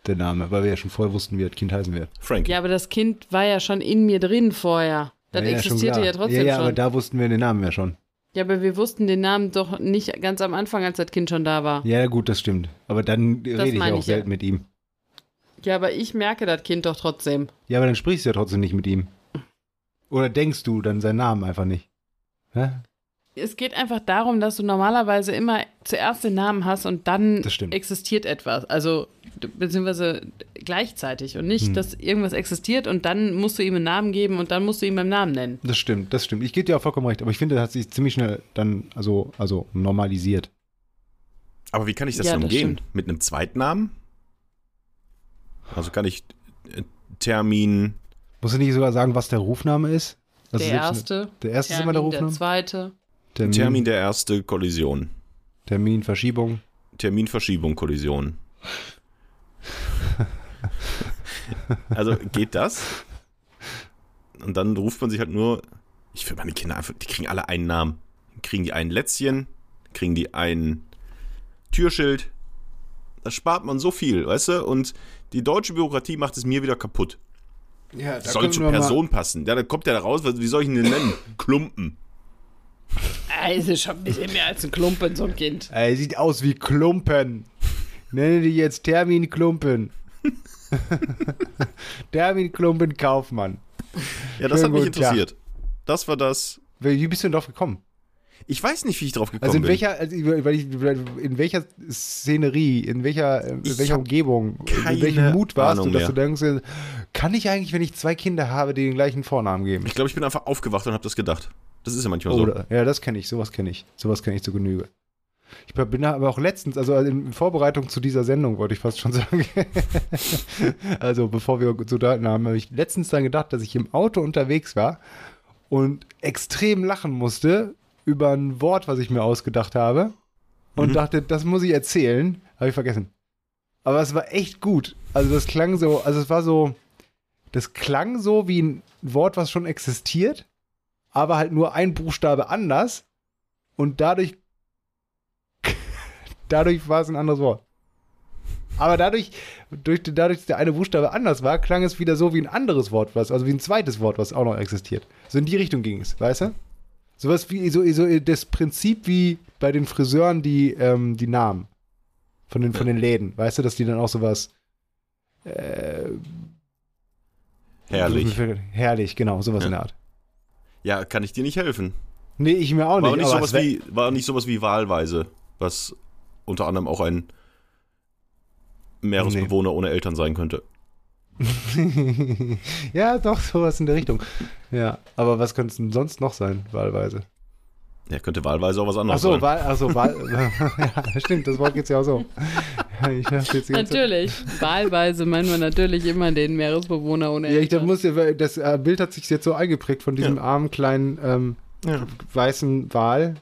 Der Name, weil wir ja schon vorher wussten, wie das Kind heißen wird. Frankie. Ja, aber das Kind war ja schon in mir drin vorher. Das ja, ja, existierte ja trotzdem Ja, ja, schon. aber da wussten wir den Namen ja schon. ja, aber wir wussten den Namen doch nicht ganz am Anfang, als das Kind schon da war. Ja, Ja, gut, das stimmt. Aber dann rede ich ja auch ich ja. selten mit ihm. aber ich merke das Kind doch trotzdem. Ja, aber dann sprichst du ja trotzdem nicht mit ihm. Oder denkst du dann seinen Namen einfach nicht? Hä? Es geht einfach darum, dass du normalerweise immer zuerst den Namen hast und dann Das stimmt. existiert etwas. Also, beziehungsweise gleichzeitig und nicht, Hm. dass irgendwas existiert und dann musst du ihm einen Namen geben und dann musst du ihn beim Namen nennen. Das stimmt, das stimmt. Ich gebe dir auch vollkommen recht. Aber ich finde, das hat sich ziemlich schnell dann also, also normalisiert. Aber wie kann ich das Ja, denn das umgehen? stimmt. Mit einem Zweitnamen? Also kann ich äh, Termin. Musst du nicht sogar sagen, was der Rufname ist? Also der erste, Der erste ist Termin, immer der der Rufname? zweite. Termin, Termin der erste Kollision. Termin, Verschiebung. Terminverschiebung, Kollision. also geht das? Und dann ruft man sich halt nur. Ich finde meine Kinder einfach, die kriegen alle einen Namen. Kriegen die ein Lätzchen, kriegen die ein Türschild. Da spart man so viel, weißt du? Und die deutsche Bürokratie macht es mir wieder kaputt. Ja, da Soll zur Person passen. Ja, dann kommt der da raus, wie soll ich ihn denn nennen? Klumpen. Also schon ein bisschen mehr als ein Klumpen, so ein Kind. Er sieht aus wie Klumpen. Nenne dich jetzt Termin Klumpen. Termin Klumpen Kaufmann. Ja, das Schönen hat mich guten Tag. interessiert. Das war das. Wie bist du denn drauf gekommen? Ich weiß nicht, wie ich drauf gekommen Also in bin. welcher, also ich, in welcher Szenerie, in welcher, in Ich welcher Umgebung, in welchem Mut warst Ahnung du, dass mehr. du denkst, kann ich eigentlich, wenn ich zwei Kinder habe, die den gleichen Vornamen geben? Ich glaube, ich bin einfach aufgewacht und habe das gedacht. Das ist ja manchmal so. Oder, ja, das kenne ich, sowas kenne ich. Sowas kenne ich zu Genüge. Ich bin aber auch letztens, also in Vorbereitung zu dieser Sendung, wollte ich fast schon sagen. also bevor wir so da haben, habe ich letztens dann gedacht, dass ich im Auto unterwegs war und extrem lachen musste über ein Wort, was ich mir ausgedacht habe. Und Mhm. dachte, das muss ich erzählen. Habe ich vergessen. Aber es war echt gut. Also das klang so, also es war so, das klang so wie ein Wort, was schon existiert, aber halt nur ein Buchstabe anders. Und dadurch, dadurch war es ein anderes Wort. Aber dadurch, durch, dadurch, dass der eine Buchstabe anders war, klang es wieder so wie ein anderes Wort, was, also wie ein zweites Wort, was auch noch existiert. So in die Richtung ging es, weißt du? Sowas wie, so, so das Prinzip wie bei den Friseuren die, ähm, die Namen von den, von den Läden, weißt du, dass die dann auch sowas äh, Herrlich. Herrlich, genau, sowas Ja. in der Art. Ja, kann ich dir nicht helfen. Nee, ich mir auch War, nicht. nicht aber sowas wie, war nicht sowas wie wahlweise, was unter anderem auch ein Meeresbewohner ohne Eltern sein könnte. ja, doch, sowas in der Richtung. Ja, aber was könnte es denn sonst noch sein, wahlweise? Ja, könnte wahlweise auch was anderes Ach so, sein. Wahl, also Wahl, ja, stimmt, das Wort geht's ja auch so. Natürlich. Wahlweise meinen wir natürlich immer den Meeresbewohner ohne Ja, ich, das, Eltern. muss, ja- das äh, Bild hat sich jetzt so eingeprägt von diesem Ja. armen kleinen ähm, Ja. weißen Wal,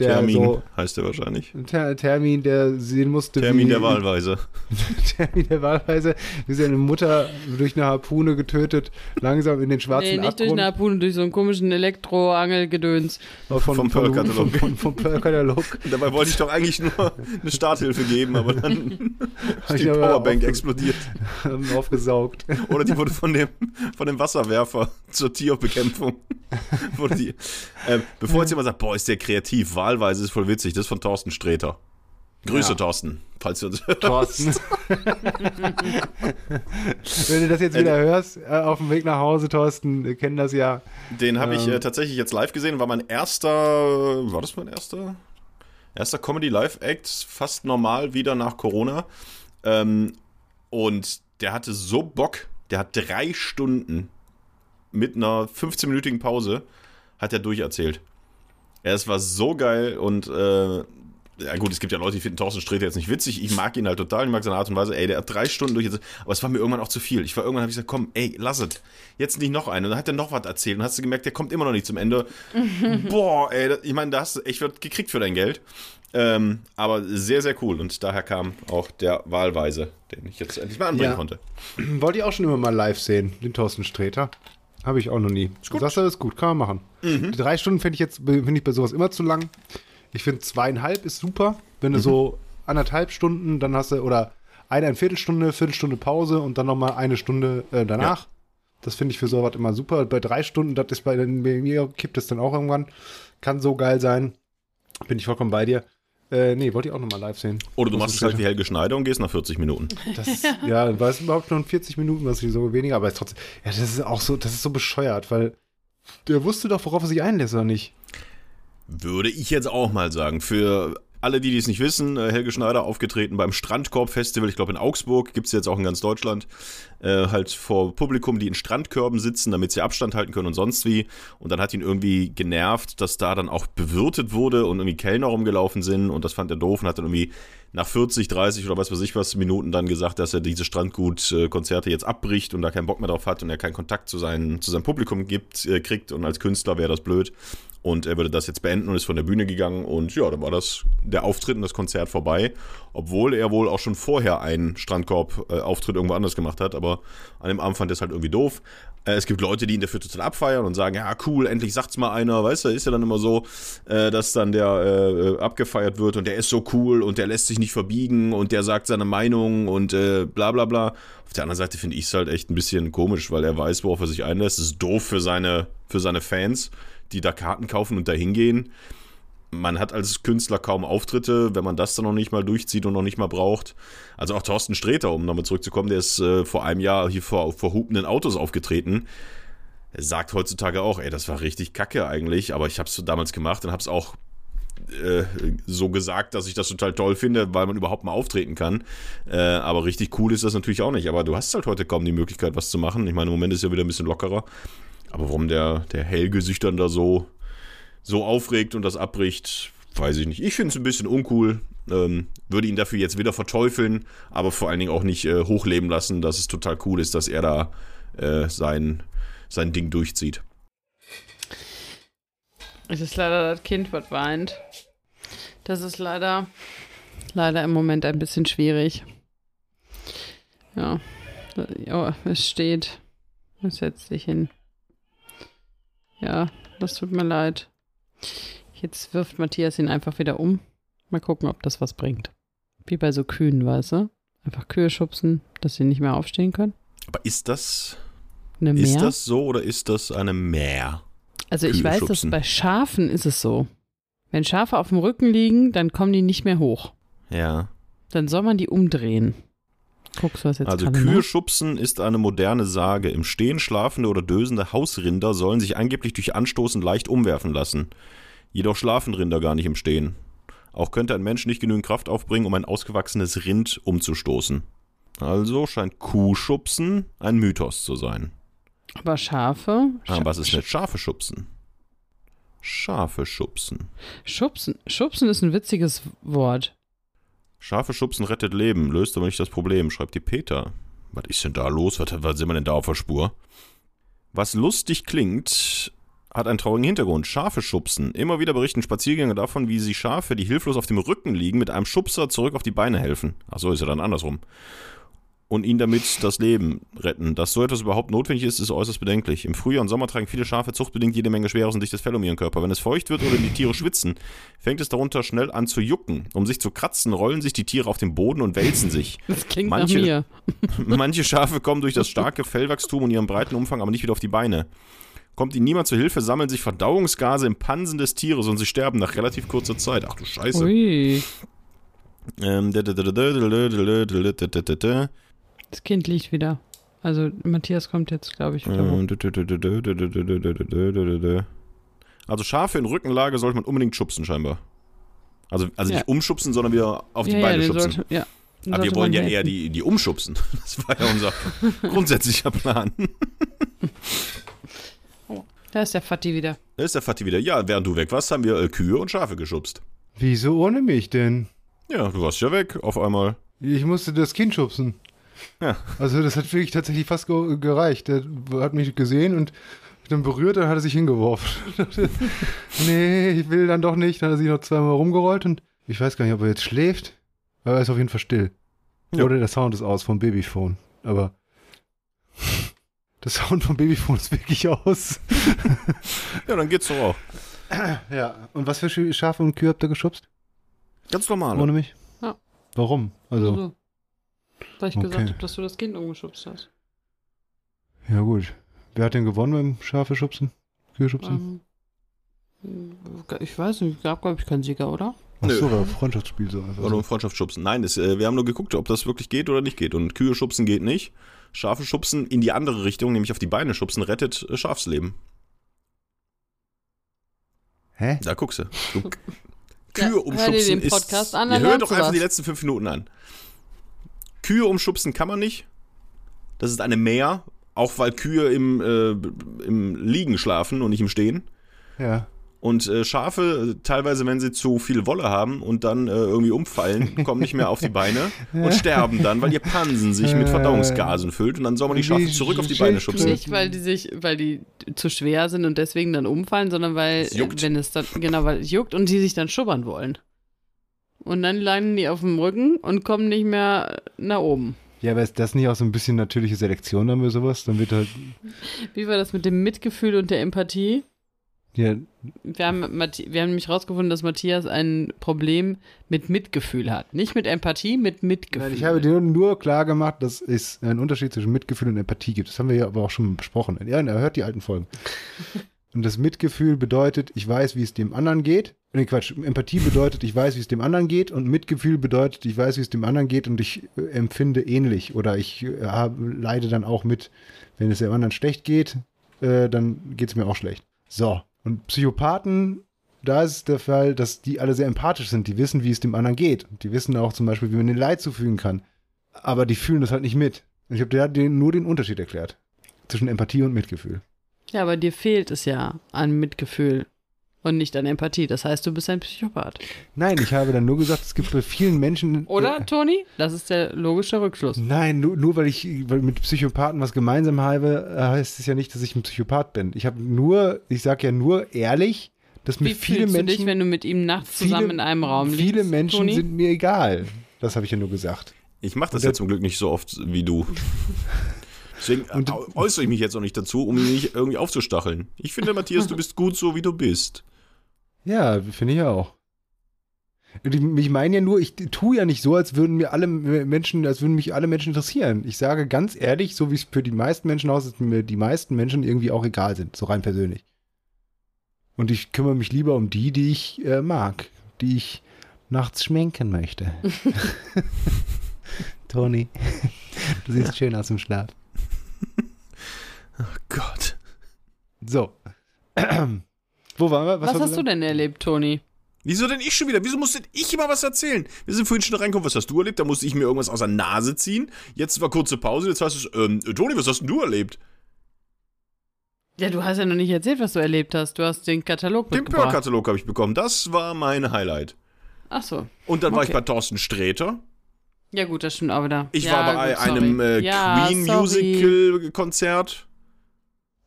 der Termin so heißt er wahrscheinlich. Ter Termin, der sehen musste, Termin wie, der Wahlweise. Termin der Wahlweise, wie seine Mutter durch eine Harpune getötet, langsam in den schwarzen Nee, nicht durch Abgrund eine Harpune, durch so einen komischen Elektroangelgedöns. von, Vom Pearl-Katalog. Vom, vom, Pearl-Katalog. Dabei wollte ich doch eigentlich nur eine Starthilfe geben, aber dann ist die Powerbank aufge- explodiert. aufgesaugt. Oder die wurde von dem, von dem Wasserwerfer zur Tierbekämpfung. wurde die, ähm, bevor jetzt jemand sagt, boah, ist der kreativ, wahlweise ist voll witzig, das ist von Thorsten Sträter. Grüße, Ja. Thorsten, falls du uns Thorsten. Wenn du das jetzt wieder hörst, äh, auf dem Weg nach Hause, Thorsten, wir kennen das ja. Den habe ich Ähm. äh, tatsächlich jetzt live gesehen, war mein erster, war das mein erster? Erster Comedy-Live-Act, fast normal wieder nach Corona. Ähm, und der hatte so Bock, der hat drei Stunden mit einer 15-minütigen Pause, hat er durcherzählt. Ja, es war so geil und äh, ja gut, es gibt ja Leute, die finden Thorsten Sträter jetzt nicht witzig. Ich mag ihn halt total, ich mag seine Art und Weise. Ey, der hat drei Stunden durch. Aber es war mir irgendwann auch zu viel. Ich war irgendwann habe ich gesagt, komm, ey, lass es. Jetzt nicht noch einen. Und dann hat er noch was erzählt und hast du gemerkt, der kommt immer noch nicht zum Ende. Boah, ey, das- ich meine, da hast du echt was gekriegt für dein Geld. Ähm, aber sehr, sehr cool. Und daher kam auch der Wahlweise, den ich jetzt endlich mal anbringen Ja. konnte. Wollte ich auch schon immer mal live sehen, den Thorsten Sträter. Habe ich auch noch nie. Ist gut. Das ist gut, kann man machen. Die drei Stunden finde ich jetzt finde ich bei sowas immer zu lang. Ich finde zweieinhalb ist super. Wenn du so anderthalb Stunden, dann hast du, oder eine, eine Viertelstunde, Viertelstunde Pause und dann nochmal eine Stunde äh, danach. Das finde ich für sowas immer super. Bei drei Stunden, das ist bei, bei mir, kippt es dann auch irgendwann. Kann so geil sein. Bin ich vollkommen bei dir. Äh, nee, wollte ich auch nochmal live sehen. Oder du machst es halt wie Helge Schneider und gehst nach 40 Minuten. Das ja, war es überhaupt nur 40 Minuten, was ich so weniger, aber ist trotzdem, ja, das ist auch so, das ist so bescheuert, weil der wusste doch, worauf er sich einlässt, oder nicht? Würde ich jetzt auch mal sagen. Für alle, die es nicht wissen, äh, Helge Schneider aufgetreten beim Strandkorb-Festival, ich glaube in Augsburg, gibt es jetzt auch in ganz Deutschland, äh, halt vor Publikum, die in Strandkörben sitzen, damit sie Abstand halten können und sonst wie. Und dann hat ihn irgendwie genervt, dass da dann auch bewirtet wurde und irgendwie Kellner rumgelaufen sind und das fand er doof und hat dann irgendwie nach 40, 30 oder was weiß ich was Minuten dann gesagt, dass er diese Strandgut-Konzerte jetzt abbricht und da keinen Bock mehr drauf hat und er keinen Kontakt zu, seinen, zu seinem Publikum gibt, äh, kriegt und als Künstler wäre das blöd. Und er würde das jetzt beenden und ist von der Bühne gegangen. Und ja, dann war das der Auftritt und das Konzert vorbei. Obwohl er wohl auch schon vorher einen Strandkorb-Auftritt irgendwo anders gemacht hat. Aber an dem Abend fand er es halt irgendwie doof. Äh, es gibt Leute, die ihn dafür total abfeiern und sagen, ja cool, endlich sagt's mal einer. Weißt du, ist ja dann immer so, äh, dass dann der äh, abgefeiert wird und der ist so cool und der lässt sich nicht verbiegen und der sagt seine Meinung und bla bla bla. Auf der anderen Seite finde ich es halt echt ein bisschen komisch, weil er weiß, worauf er sich einlässt. Es ist doof für seine, für seine Fans die da Karten kaufen und da hingehen. Man hat als Künstler kaum Auftritte, wenn man das dann noch nicht mal durchzieht und noch nicht mal braucht. Also auch Thorsten Sträter, um nochmal zurückzukommen, der ist äh, vor einem Jahr hier vor, vor hupenden Autos aufgetreten. Er sagt heutzutage auch, ey, das war richtig kacke eigentlich, aber ich habe es damals gemacht und habe es auch äh, so gesagt, dass ich das total toll finde, weil man überhaupt mal auftreten kann. Äh, aber richtig cool ist das natürlich auch nicht. Aber du hast halt heute kaum die Möglichkeit, was zu machen. Ich meine, im Moment ist ja wieder ein bisschen lockerer. Aber warum der, der Helge sich dann da so, so aufregt und das abbricht, weiß ich nicht. Ich finde es ein bisschen uncool. Ähm, würde ihn dafür jetzt wieder verteufeln, aber vor allen Dingen auch nicht äh, hochleben lassen, dass es total cool ist, dass er da äh, sein, sein Ding durchzieht. Es ist leider das Kind, was weint. Das ist leider, leider im Moment ein bisschen schwierig. Ja, ja es steht. Es setzt sich hin. Ja, das tut mir leid. Jetzt wirft Matthias ihn einfach wieder um. Mal gucken, ob das was bringt. Wie bei so Kühen, weißt du? Einfach Kühe schubsen, dass sie nicht mehr aufstehen können. Aber ist das, Eine ist Mehr? das so oder ist das eine Mehr? Also ich Kühe weiß, schubsen? dass bei Schafen ist es so. Wenn Schafe auf dem Rücken liegen, dann kommen die nicht mehr hoch. Ja. Dann soll man die umdrehen. Guckst du was jetzt Also Kühe nach? schubsen ist eine moderne Sage. Im Stehen schlafende oder dösende Hausrinder sollen sich angeblich durch Anstoßen leicht umwerfen lassen. Jedoch schlafen Rinder gar nicht im Stehen. Auch könnte ein Mensch nicht genügend Kraft aufbringen, um ein ausgewachsenes Rind umzustoßen. Also scheint Kuhschubsen ein Mythos zu sein. Aber Schafe? Ah, was ist mit Schafe schubsen? Schafe schubsen. Schubsen. Schubsen ist ein witziges Wort. Schafe schubsen rettet Leben, löst aber nicht das Problem, schreibt die Peter. Was ist denn da los? Was, was sind wir denn da auf der Spur? Was lustig klingt, hat einen traurigen Hintergrund. Schafe schubsen. Immer wieder berichten Spaziergänger davon, wie sie Schafe, die hilflos auf dem Rücken liegen, mit einem Schubser zurück auf die Beine helfen. Ach so, ist ja dann andersrum. Und ihnen damit das Leben retten. Dass so etwas überhaupt notwendig ist, ist äußerst bedenklich. Im Frühjahr und Sommer tragen viele Schafe zuchtbedingt jede Menge schweres und dichtes Fell um ihren Körper. Wenn es feucht wird oder die Tiere schwitzen, fängt es darunter schnell an zu jucken. Um sich zu kratzen, rollen sich die Tiere auf den Boden und wälzen sich. Das klingt Manche- nach mir. Manche Schafe kommen durch das starke Fellwachstum und ihren breiten Umfang aber nicht wieder auf die Beine. Kommt ihnen niemand zu Hilfe, sammeln sich Verdauungsgase im Pansen des Tieres und sie sterben nach relativ kurzer Zeit. Ach du Scheiße. Ui. Ähm, Das Kind liegt wieder. Also Matthias kommt jetzt, glaube ich, wieder. Also Schafe in Rückenlage sollte man unbedingt schubsen, scheinbar. Also, also Ja. nicht umschubsen, sondern wieder auf die ja, Beine ja, schubsen. sollte, ja, Aber wir wollen ja helfen. eher die, die umschubsen. Das war ja unser grundsätzlicher Plan. Da ist der Fatti wieder. Da ist der Fatih wieder. Ja, während du weg warst, haben wir äh, Kühe und Schafe geschubst. Wieso ohne mich denn? Ja, du warst ja weg auf einmal. Ich musste das Kind schubsen. Ja. Also das hat wirklich tatsächlich fast ge gereicht. Der hat mich gesehen und dann berührt, dann hat er sich hingeworfen. nee, ich will dann doch nicht. Dann hat er sich noch zweimal rumgerollt und ich weiß gar nicht, ob er jetzt schläft, aber er ist auf jeden Fall still. Ja. Oder der Sound ist aus vom Babyphone. Aber der Sound vom Babyphone ist wirklich aus. Ja, dann geht's doch auch. ja. Und was für Sch- Schafe und Kühe habt ihr geschubst? Ganz normal. Ohne mich? Ja. Warum? Also, Also, weil ich Okay. gesagt habe, dass du das Kind umgeschubst hast. ja gut. Wer hat denn gewonnen beim Schafe schubsen? Kühe schubsen? Ähm, ich weiß nicht, gab, glaube ich, keinen Sieger, oder? Achso, war Freundschaftsspiel so einfach. Oder So. um Freundschaftsschubsen. Nein, das, äh, wir haben nur geguckt, ob das wirklich geht oder nicht geht. Und Kühe schubsen geht nicht. Schafe schubsen in die andere Richtung, nämlich auf die Beine schubsen, rettet äh, Schafsleben. Hä? Da guckst du. du Ja, Kühe hör dir umschubsen den Podcast ist... an, ja, dann hör lernst doch einfach was. die letzten fünf Minuten an. Kühe umschubsen kann man nicht. Das ist eine Mehr, auch weil Kühe im, äh, im Liegen schlafen und nicht im Stehen. Ja. Und äh, Schafe, äh, teilweise, wenn sie zu viel Wolle haben und dann äh, irgendwie umfallen, kommen nicht mehr auf die Beine und sterben dann, weil ihr Pansen sich mit Verdauungsgasen füllt und dann soll man die Schafe zurück auf die Beine schubsen. Nicht, weil die sich, weil die zu schwer sind und deswegen dann umfallen, sondern weil, Es juckt. wenn es dann, genau, weil es juckt und die sich dann schubbern wollen. Und dann landen die auf dem Rücken und kommen nicht mehr nach oben. Ja, aber ist das nicht auch so ein bisschen natürliche Selektion dann bei sowas? Dann wird halt, Wie war das mit dem Mitgefühl und der Empathie? ja, Wir haben, wir haben nämlich rausgefunden, dass Matthias ein Problem mit Mitgefühl hat. Nicht mit Empathie, mit Mitgefühl. Nein, ich habe dir nur klar gemacht, dass es einen Unterschied zwischen Mitgefühl und Empathie gibt. Das haben wir ja aber auch schon besprochen. Ja, er hört die alten Folgen. Und das Mitgefühl bedeutet, ich weiß, wie es dem anderen geht. Nee, Quatsch. Empathie bedeutet, ich weiß, wie es dem anderen geht. Und Mitgefühl bedeutet, ich weiß, wie es dem anderen geht und ich äh, empfinde ähnlich. Oder ich äh, hab, leide dann auch mit, wenn es dem anderen schlecht geht, äh, dann geht es mir auch schlecht. So. Und Psychopathen, da ist der Fall, dass die alle sehr empathisch sind. Die wissen, wie es dem anderen geht. Die wissen auch zum Beispiel, wie man den Leid zufügen kann. Aber die fühlen das halt nicht mit. Und ich habe dir nur den Unterschied erklärt. Zwischen Empathie und Mitgefühl. Ja, aber dir fehlt es ja an Mitgefühl und nicht an Empathie. Das heißt, du bist ein Psychopath. Nein, ich habe dann nur gesagt, es gibt bei vielen Menschen. Oder, Äh, Toni? Das ist der logische Rückschluss. Nein, nur, nur weil ich weil mit Psychopathen was gemeinsam habe, äh, heißt es ja nicht, dass ich ein Psychopath bin. Ich habe nur, ich sage ja nur ehrlich, dass mir Wie viele fühlst Menschen. du dich, wenn du mit ihm nachts viele- zusammen in einem Raum liegst? Viele Menschen Toni? sind mir egal. Das habe ich ja nur gesagt. Ich mache das ja zum Glück nicht so oft wie du. Deswegen Und- äu- äußere ich mich jetzt auch nicht dazu, um ihn nicht irgendwie aufzustacheln. Ich finde, Matthias, du bist gut so, wie du bist. Ja, finde ich auch. Ich, meine ja nur, ich tue ja nicht so, als würden mir alle Menschen, als würden mich alle Menschen interessieren. Ich sage ganz ehrlich, so wie es für die meisten Menschen aussieht, dass mir die meisten Menschen irgendwie auch egal sind, so rein persönlich. Und ich kümmere mich lieber um die, die ich äh, mag, die ich nachts schminken möchte. Toni, du siehst schön aus dem Schlaf. Gott. So. Wo waren wir? Was, war hast du denn erlebt, Toni? Wieso denn ich schon wieder? Wieso muss denn ich immer was erzählen? Wir sind vorhin schon reingekommen, was hast du erlebt? Da musste ich mir irgendwas aus der Nase ziehen. Jetzt war kurze Pause, jetzt heißt es, ähm, Toni, was hast denn du erlebt? Ja, du hast ja noch nicht erzählt, was du erlebt hast. Du hast den Katalog Den mitgebracht. Pörr-Katalog habe ich bekommen. Das war mein Highlight. Ach so. Und dann war ich Okay. bei Thorsten Sträter. Ja gut, das stimmt auch wieder. Ich ja, war bei gut, einem äh, ja, Queen sorry. Musical Konzert.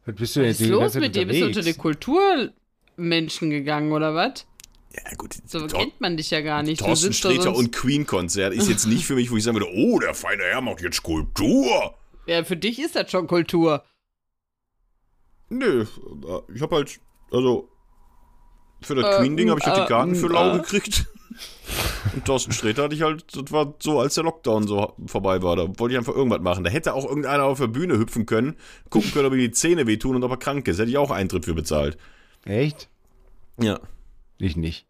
Was bist du denn Was jetzt ist los mit dir? Bist du unter die Kulturmenschen gegangen oder was? Ja, gut. So Thor- kennt man dich ja gar nicht. Thorsten Sträter und Queen Konzert ist jetzt nicht für mich, wo ich sagen würde, oh, der feine Herr macht jetzt Kultur. Ja, für dich ist das schon Kultur. Nö, ich habe halt, also, für das Äh, Queen-Ding habe ich halt äh, die Karten für lau äh. gekriegt. Und Thorsten Sträter hatte ich halt, das war so, als der Lockdown so vorbei war. Da wollte ich einfach irgendwas machen. Da hätte auch irgendeiner auf der Bühne hüpfen können, gucken können, ob ihm die Zähne wehtun und ob er krank ist. Hätte ich auch Eintritt für bezahlt. Echt? Ja. Ich nicht.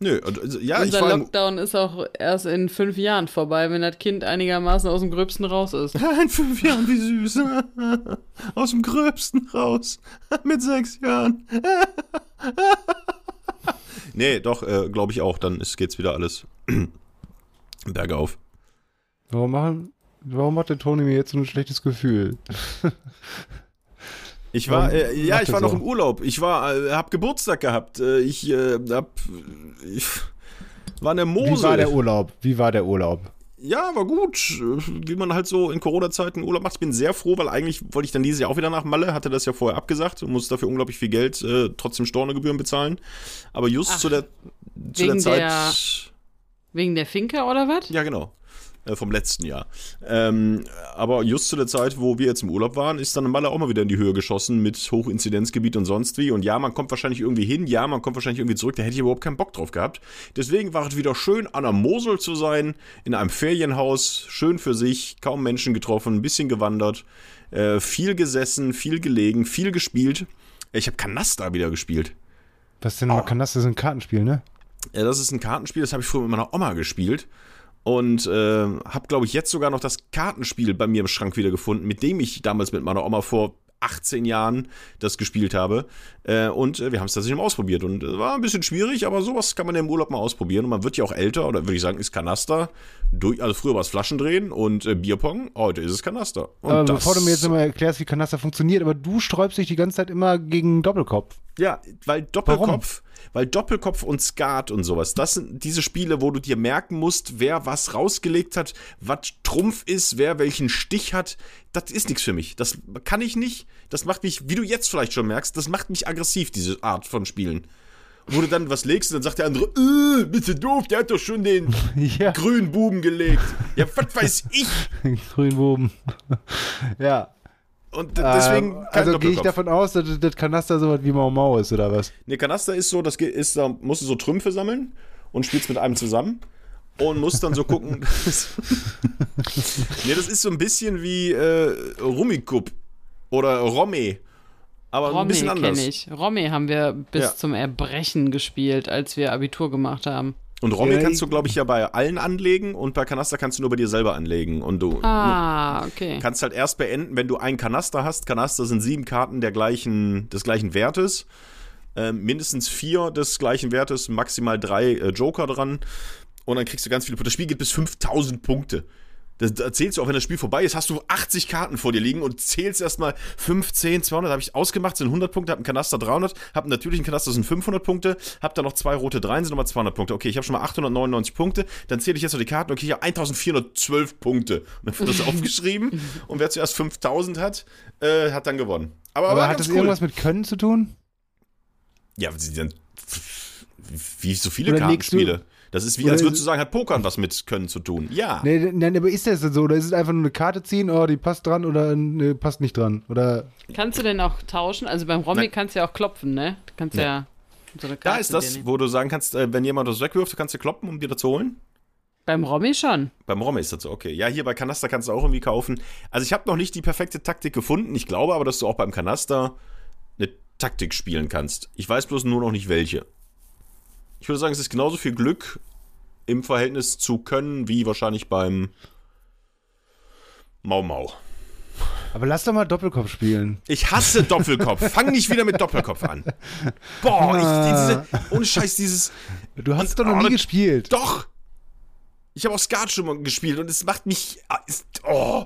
Nö, also, ja, ich Unser im, Lockdown ist auch erst in fünf Jahren vorbei, wenn das Kind einigermaßen aus dem Gröbsten raus ist. In fünf Jahren, wie süß. Aus dem Gröbsten raus. Mit sechs Jahren. Nee, doch, äh, glaube ich auch. Dann ist, geht's wieder alles bergauf. Warum, machen, warum hat der Toni mir jetzt so ein schlechtes Gefühl? Ich war, äh, ja, ich war noch im Urlaub. Ich war, äh, hab Geburtstag gehabt. Äh, ich, äh, hab, ich war in der Mosel. Wie war der Urlaub? Wie war der Urlaub? Ja, war gut. Wie man halt so in Corona-Zeiten Urlaub macht. Ich bin sehr froh, weil eigentlich wollte ich dann dieses Jahr auch wieder nach Malle, hatte das ja vorher abgesagt und musste dafür unglaublich viel Geld, äh, trotzdem Stornogebühren bezahlen. Aber just Ach, zu der, zu der Zeit. der- Wegen der Finca oder was? Ja, genau. Äh, vom letzten Jahr. Ähm, aber just zu der Zeit, wo wir jetzt im Urlaub waren, ist dann Malle auch mal wieder in die Höhe geschossen mit Hochinzidenzgebiet und sonst wie. Und ja, man kommt wahrscheinlich irgendwie hin, ja, man kommt wahrscheinlich irgendwie zurück. Da hätte ich überhaupt keinen Bock drauf gehabt. Deswegen war es wieder schön, an der Mosel zu sein, in einem Ferienhaus, schön für sich, kaum Menschen getroffen, ein bisschen gewandert, äh, viel gesessen, viel gelegen, viel gespielt. Ich habe Kanasta wieder gespielt. Was denn nochmal? Kann das, das ist ein Kartenspiel, ne? Ja, das ist ein Kartenspiel, das habe ich früher mit meiner Oma gespielt. Und äh, habe, glaube ich, jetzt sogar noch das Kartenspiel bei mir im Schrank wieder gefunden, mit dem ich damals mit meiner Oma vor 18 Jahren das gespielt habe. Äh, und äh, wir haben es tatsächlich mal ausprobiert. Und äh, war ein bisschen schwierig, aber sowas kann man ja im Urlaub mal ausprobieren. Und man wird ja auch älter, oder würde ich sagen, ist Kanaster. Durch, also früher war es Flaschendrehen und äh, Bierpong, heute ist es Kanaster. Und aber bevor du mir jetzt nochmal erklärst, wie Kanaster funktioniert, aber du sträubst dich die ganze Zeit immer gegen Doppelkopf. Ja, weil Doppelkopf, weil Doppelkopf und Skat und sowas, das sind diese Spiele, wo du dir merken musst, wer was rausgelegt hat, was Trumpf ist, wer welchen Stich hat. Das ist nichts für mich. Das kann ich nicht. Das macht mich, wie du jetzt vielleicht schon merkst, das macht mich aggressiv, diese Art von Spielen. Wo du dann was legst und dann sagt der andere, äh, bist du doof, der hat doch schon den Ja, grünen Buben gelegt. Ja, was weiß ich? Grünbuben. ja. Und deswegen ähm, also gehe ich davon aus, dass das Kanaster sowas wie Mau Mau ist, oder was? Ne, Kanaster ist so, das ge- ist, da musst du so Trümpfe sammeln und spielst mit einem zusammen und musst dann so gucken. ne, das ist so ein bisschen wie äh, Rummikub oder Romme. Aber ein Romme bisschen anders. kenne ich. Romme haben wir bis Ja. zum Erbrechen gespielt, als wir Abitur gemacht haben. Und Romme Ja, kannst du, glaube ich, ja bei allen anlegen und bei Kanaster kannst du nur bei dir selber anlegen. Und du Ah, okay. kannst halt erst beenden, wenn du einen Kanaster hast. Kanaster sind sieben Karten der gleichen, des gleichen Wertes. Ähm, mindestens vier des gleichen Wertes, maximal drei äh, Joker dran. Und dann kriegst du ganz viele Punkte. Das Spiel geht bis 5000 Punkte. Das, da zählst du auch, wenn das Spiel vorbei ist, hast du 80 Karten vor dir liegen und zählst erstmal 15, 200. Habe ich ausgemacht, sind 100 Punkte, hab einen Kanaster 300, hab einen natürlichen Kanaster, sind 500 Punkte, hab da noch zwei rote Dreien, sind nochmal 200 Punkte. Okay, ich habe schon mal 899 Punkte, dann zähle ich jetzt noch die Karten, okay, ich habe 1412 Punkte. Und dann wird das aufgeschrieben und wer zuerst 5000 hat, äh, hat dann gewonnen. Aber, Aber hat das irgendwas mit Können zu tun? Ja, sie dann, wie so viele Oder Kartenspiele. Das ist wie, oder als würdest du sagen, hat Pokern was mit Können zu tun. Ja. Nee, nein, aber ist das denn so? Oder ist es einfach nur eine Karte ziehen, oh, die passt dran oder nee, passt nicht dran? Oder Kannst du denn auch tauschen? Also beim Romy kannst du ja auch klopfen, ne? Du kannst Nee. ja so eine Da ist das, wo du sagen kannst, äh, wenn jemand das wegwirft, du kannst dir kloppen, um dir das zu holen. Beim Romy schon. Beim Romme ist das so, okay. Ja, hier bei Kanaster kannst du auch irgendwie kaufen. Also ich habe noch nicht die perfekte Taktik gefunden. Ich glaube aber, dass du auch beim Kanaster eine Taktik spielen kannst. Ich weiß bloß nur noch nicht welche. Ich würde sagen, es ist genauso viel Glück im Verhältnis zu Können wie wahrscheinlich beim Mau Mau. Aber lass doch mal Doppelkopf spielen. Ich hasse Doppelkopf. Fang nicht wieder mit Doppelkopf an. Boah, ich, diese, ohne Scheiß, dieses. Du hast Und- doch noch oh, nie das- gespielt. Doch! Ich habe auch Skat schon mal gespielt und es macht mich. ah, oh!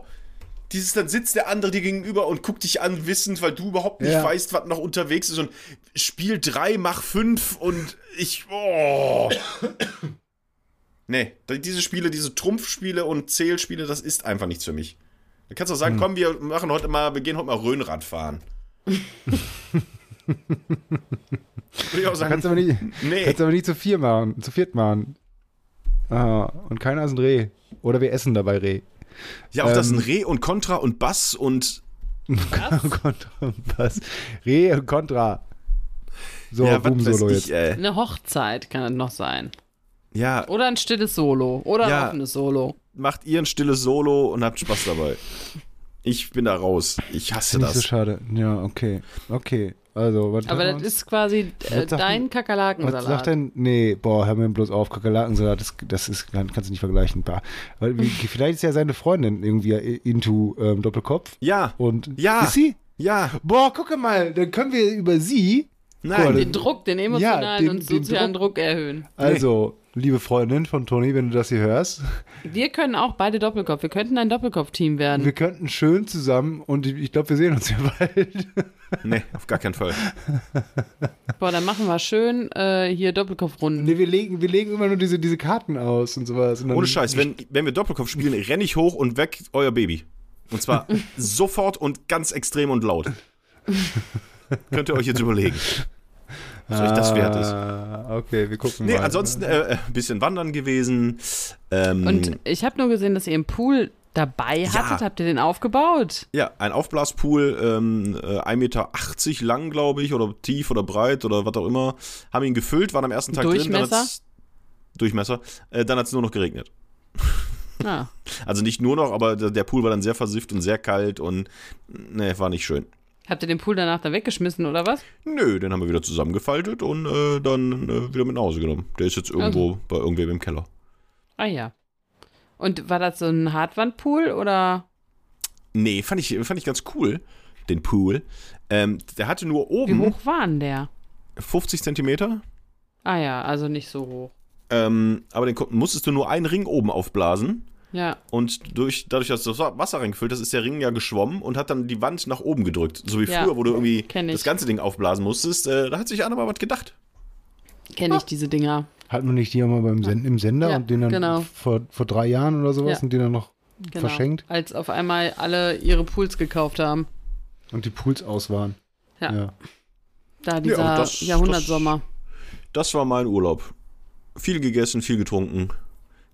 Dieses, dann sitzt der andere dir gegenüber und guckt dich an, wissend, weil du überhaupt nicht Ja. weißt, was noch unterwegs ist und Spiel 3, mach 5 und ich. Oh! Nee, diese Spiele, diese Trumpfspiele und Zählspiele, das ist einfach nichts für mich. Da kannst du auch sagen, Hm. komm, wir machen heute mal, wir gehen heute mal Rhönrad fahren. Würde ich auch sagen, Kannst aber nicht, nee. kannst aber nicht zu vier machen, zu viert machen. Ah, und keiner ist ein Reh. Oder wir essen dabei Reh. Ja, auch das ähm, ein Reh und Contra und Bass und Kontra und Bass. Reh und Contra. So, ja, Boom Solo ich, jetzt. ey. Eine Hochzeit kann das noch sein. Ja, Oder ein stilles Solo. Oder ein Ja. offenes Solo. macht ihr ein stilles Solo und habt Spaß dabei. Ich bin da raus. Ich hasse das. so schade. Ja, okay. Okay. Also, was Aber das ist quasi äh, Was dein Was Kakerlakensalat. sagt denn? Nee, boah, hör mir bloß auf, Kakerlakensalat, das, das ist, kann, kannst du nicht vergleichen. Bah. Weil, wie, vielleicht ist ja seine Freundin irgendwie into ähm, Doppelkopf. Ja, Und Ja. ist sie? ja, Boah, gucke mal, dann können wir über sie, nein. Den Druck, den emotionalen Ja, den- und den sozialen Druck. erhöhen. also, liebe Freundin von Toni, wenn du das hier hörst, Wir können auch beide Doppelkopf. Wir könnten ein Doppelkopf-Team werden. wir könnten schön zusammen und ich, ich glaube, wir sehen uns ja bald. Nee, auf gar keinen Fall. Boah, dann machen wir schön äh, hier Doppelkopfrunden. nee, wir legen, wir legen immer nur diese, diese Karten aus und sowas. Und Ohne Scheiß, wenn, wenn wir Doppelkopf spielen, renne ich hoch und weg euer Baby. Und zwar sofort und ganz extrem und laut. Könnt ihr euch jetzt überlegen, was euch das wert ist. Ah, okay, wir gucken Nee, mal. ansonsten äh, ein bisschen wandern gewesen. Ähm, Und ich habe nur gesehen, dass ihr einen Pool dabei hattet. Habt ihr den aufgebaut? Ja, ein Aufblaspool, ähm, äh, 1,80 Meter lang, glaube ich, oder tief oder breit oder was auch immer. Haben ihn gefüllt, waren am ersten Tag drin. Dann Durchmesser? hat's, Durchmesser. Äh, dann hat es nur noch geregnet. Ah. Also nicht nur noch, aber der der Pool war dann sehr versifft und sehr kalt und ne, war nicht schön. Habt ihr den Pool danach dann weggeschmissen oder was? Nö, den haben wir wieder zusammengefaltet und äh, dann äh, wieder mit nach Hause genommen. Der ist jetzt irgendwo bei irgendwem im Keller. Ah ja. Und war das so ein Hartwandpool oder? Nee, fand ich, fand ich ganz cool, den Pool. Ähm, der hatte nur Wie oben hoch war denn der? 50 Zentimeter. Ah ja, also nicht so hoch. Ähm, aber den musstest du nur einen Ring oben aufblasen. Ja. Und durch, dadurch, dass das Wasser reingefüllt ist, ist der Ring ja geschwommen und hat dann die Wand nach oben gedrückt. So wie Ja, früher, wo du irgendwie das ganze Ding aufblasen musstest. Äh, da hat sich einer mal was gedacht. Kenne ich diese Dinger. Hat man nicht die auch mal beim Send im Sender Ja, und den dann genau. vor, vor drei Jahren oder sowas Ja. und den dann noch Genau. verschenkt Als auf einmal alle ihre Pools gekauft haben. und die Pools aus waren. Ja. ja. Da dieser aber das- Jahrhundertsommer. Das war mein Urlaub. Viel gegessen, viel getrunken,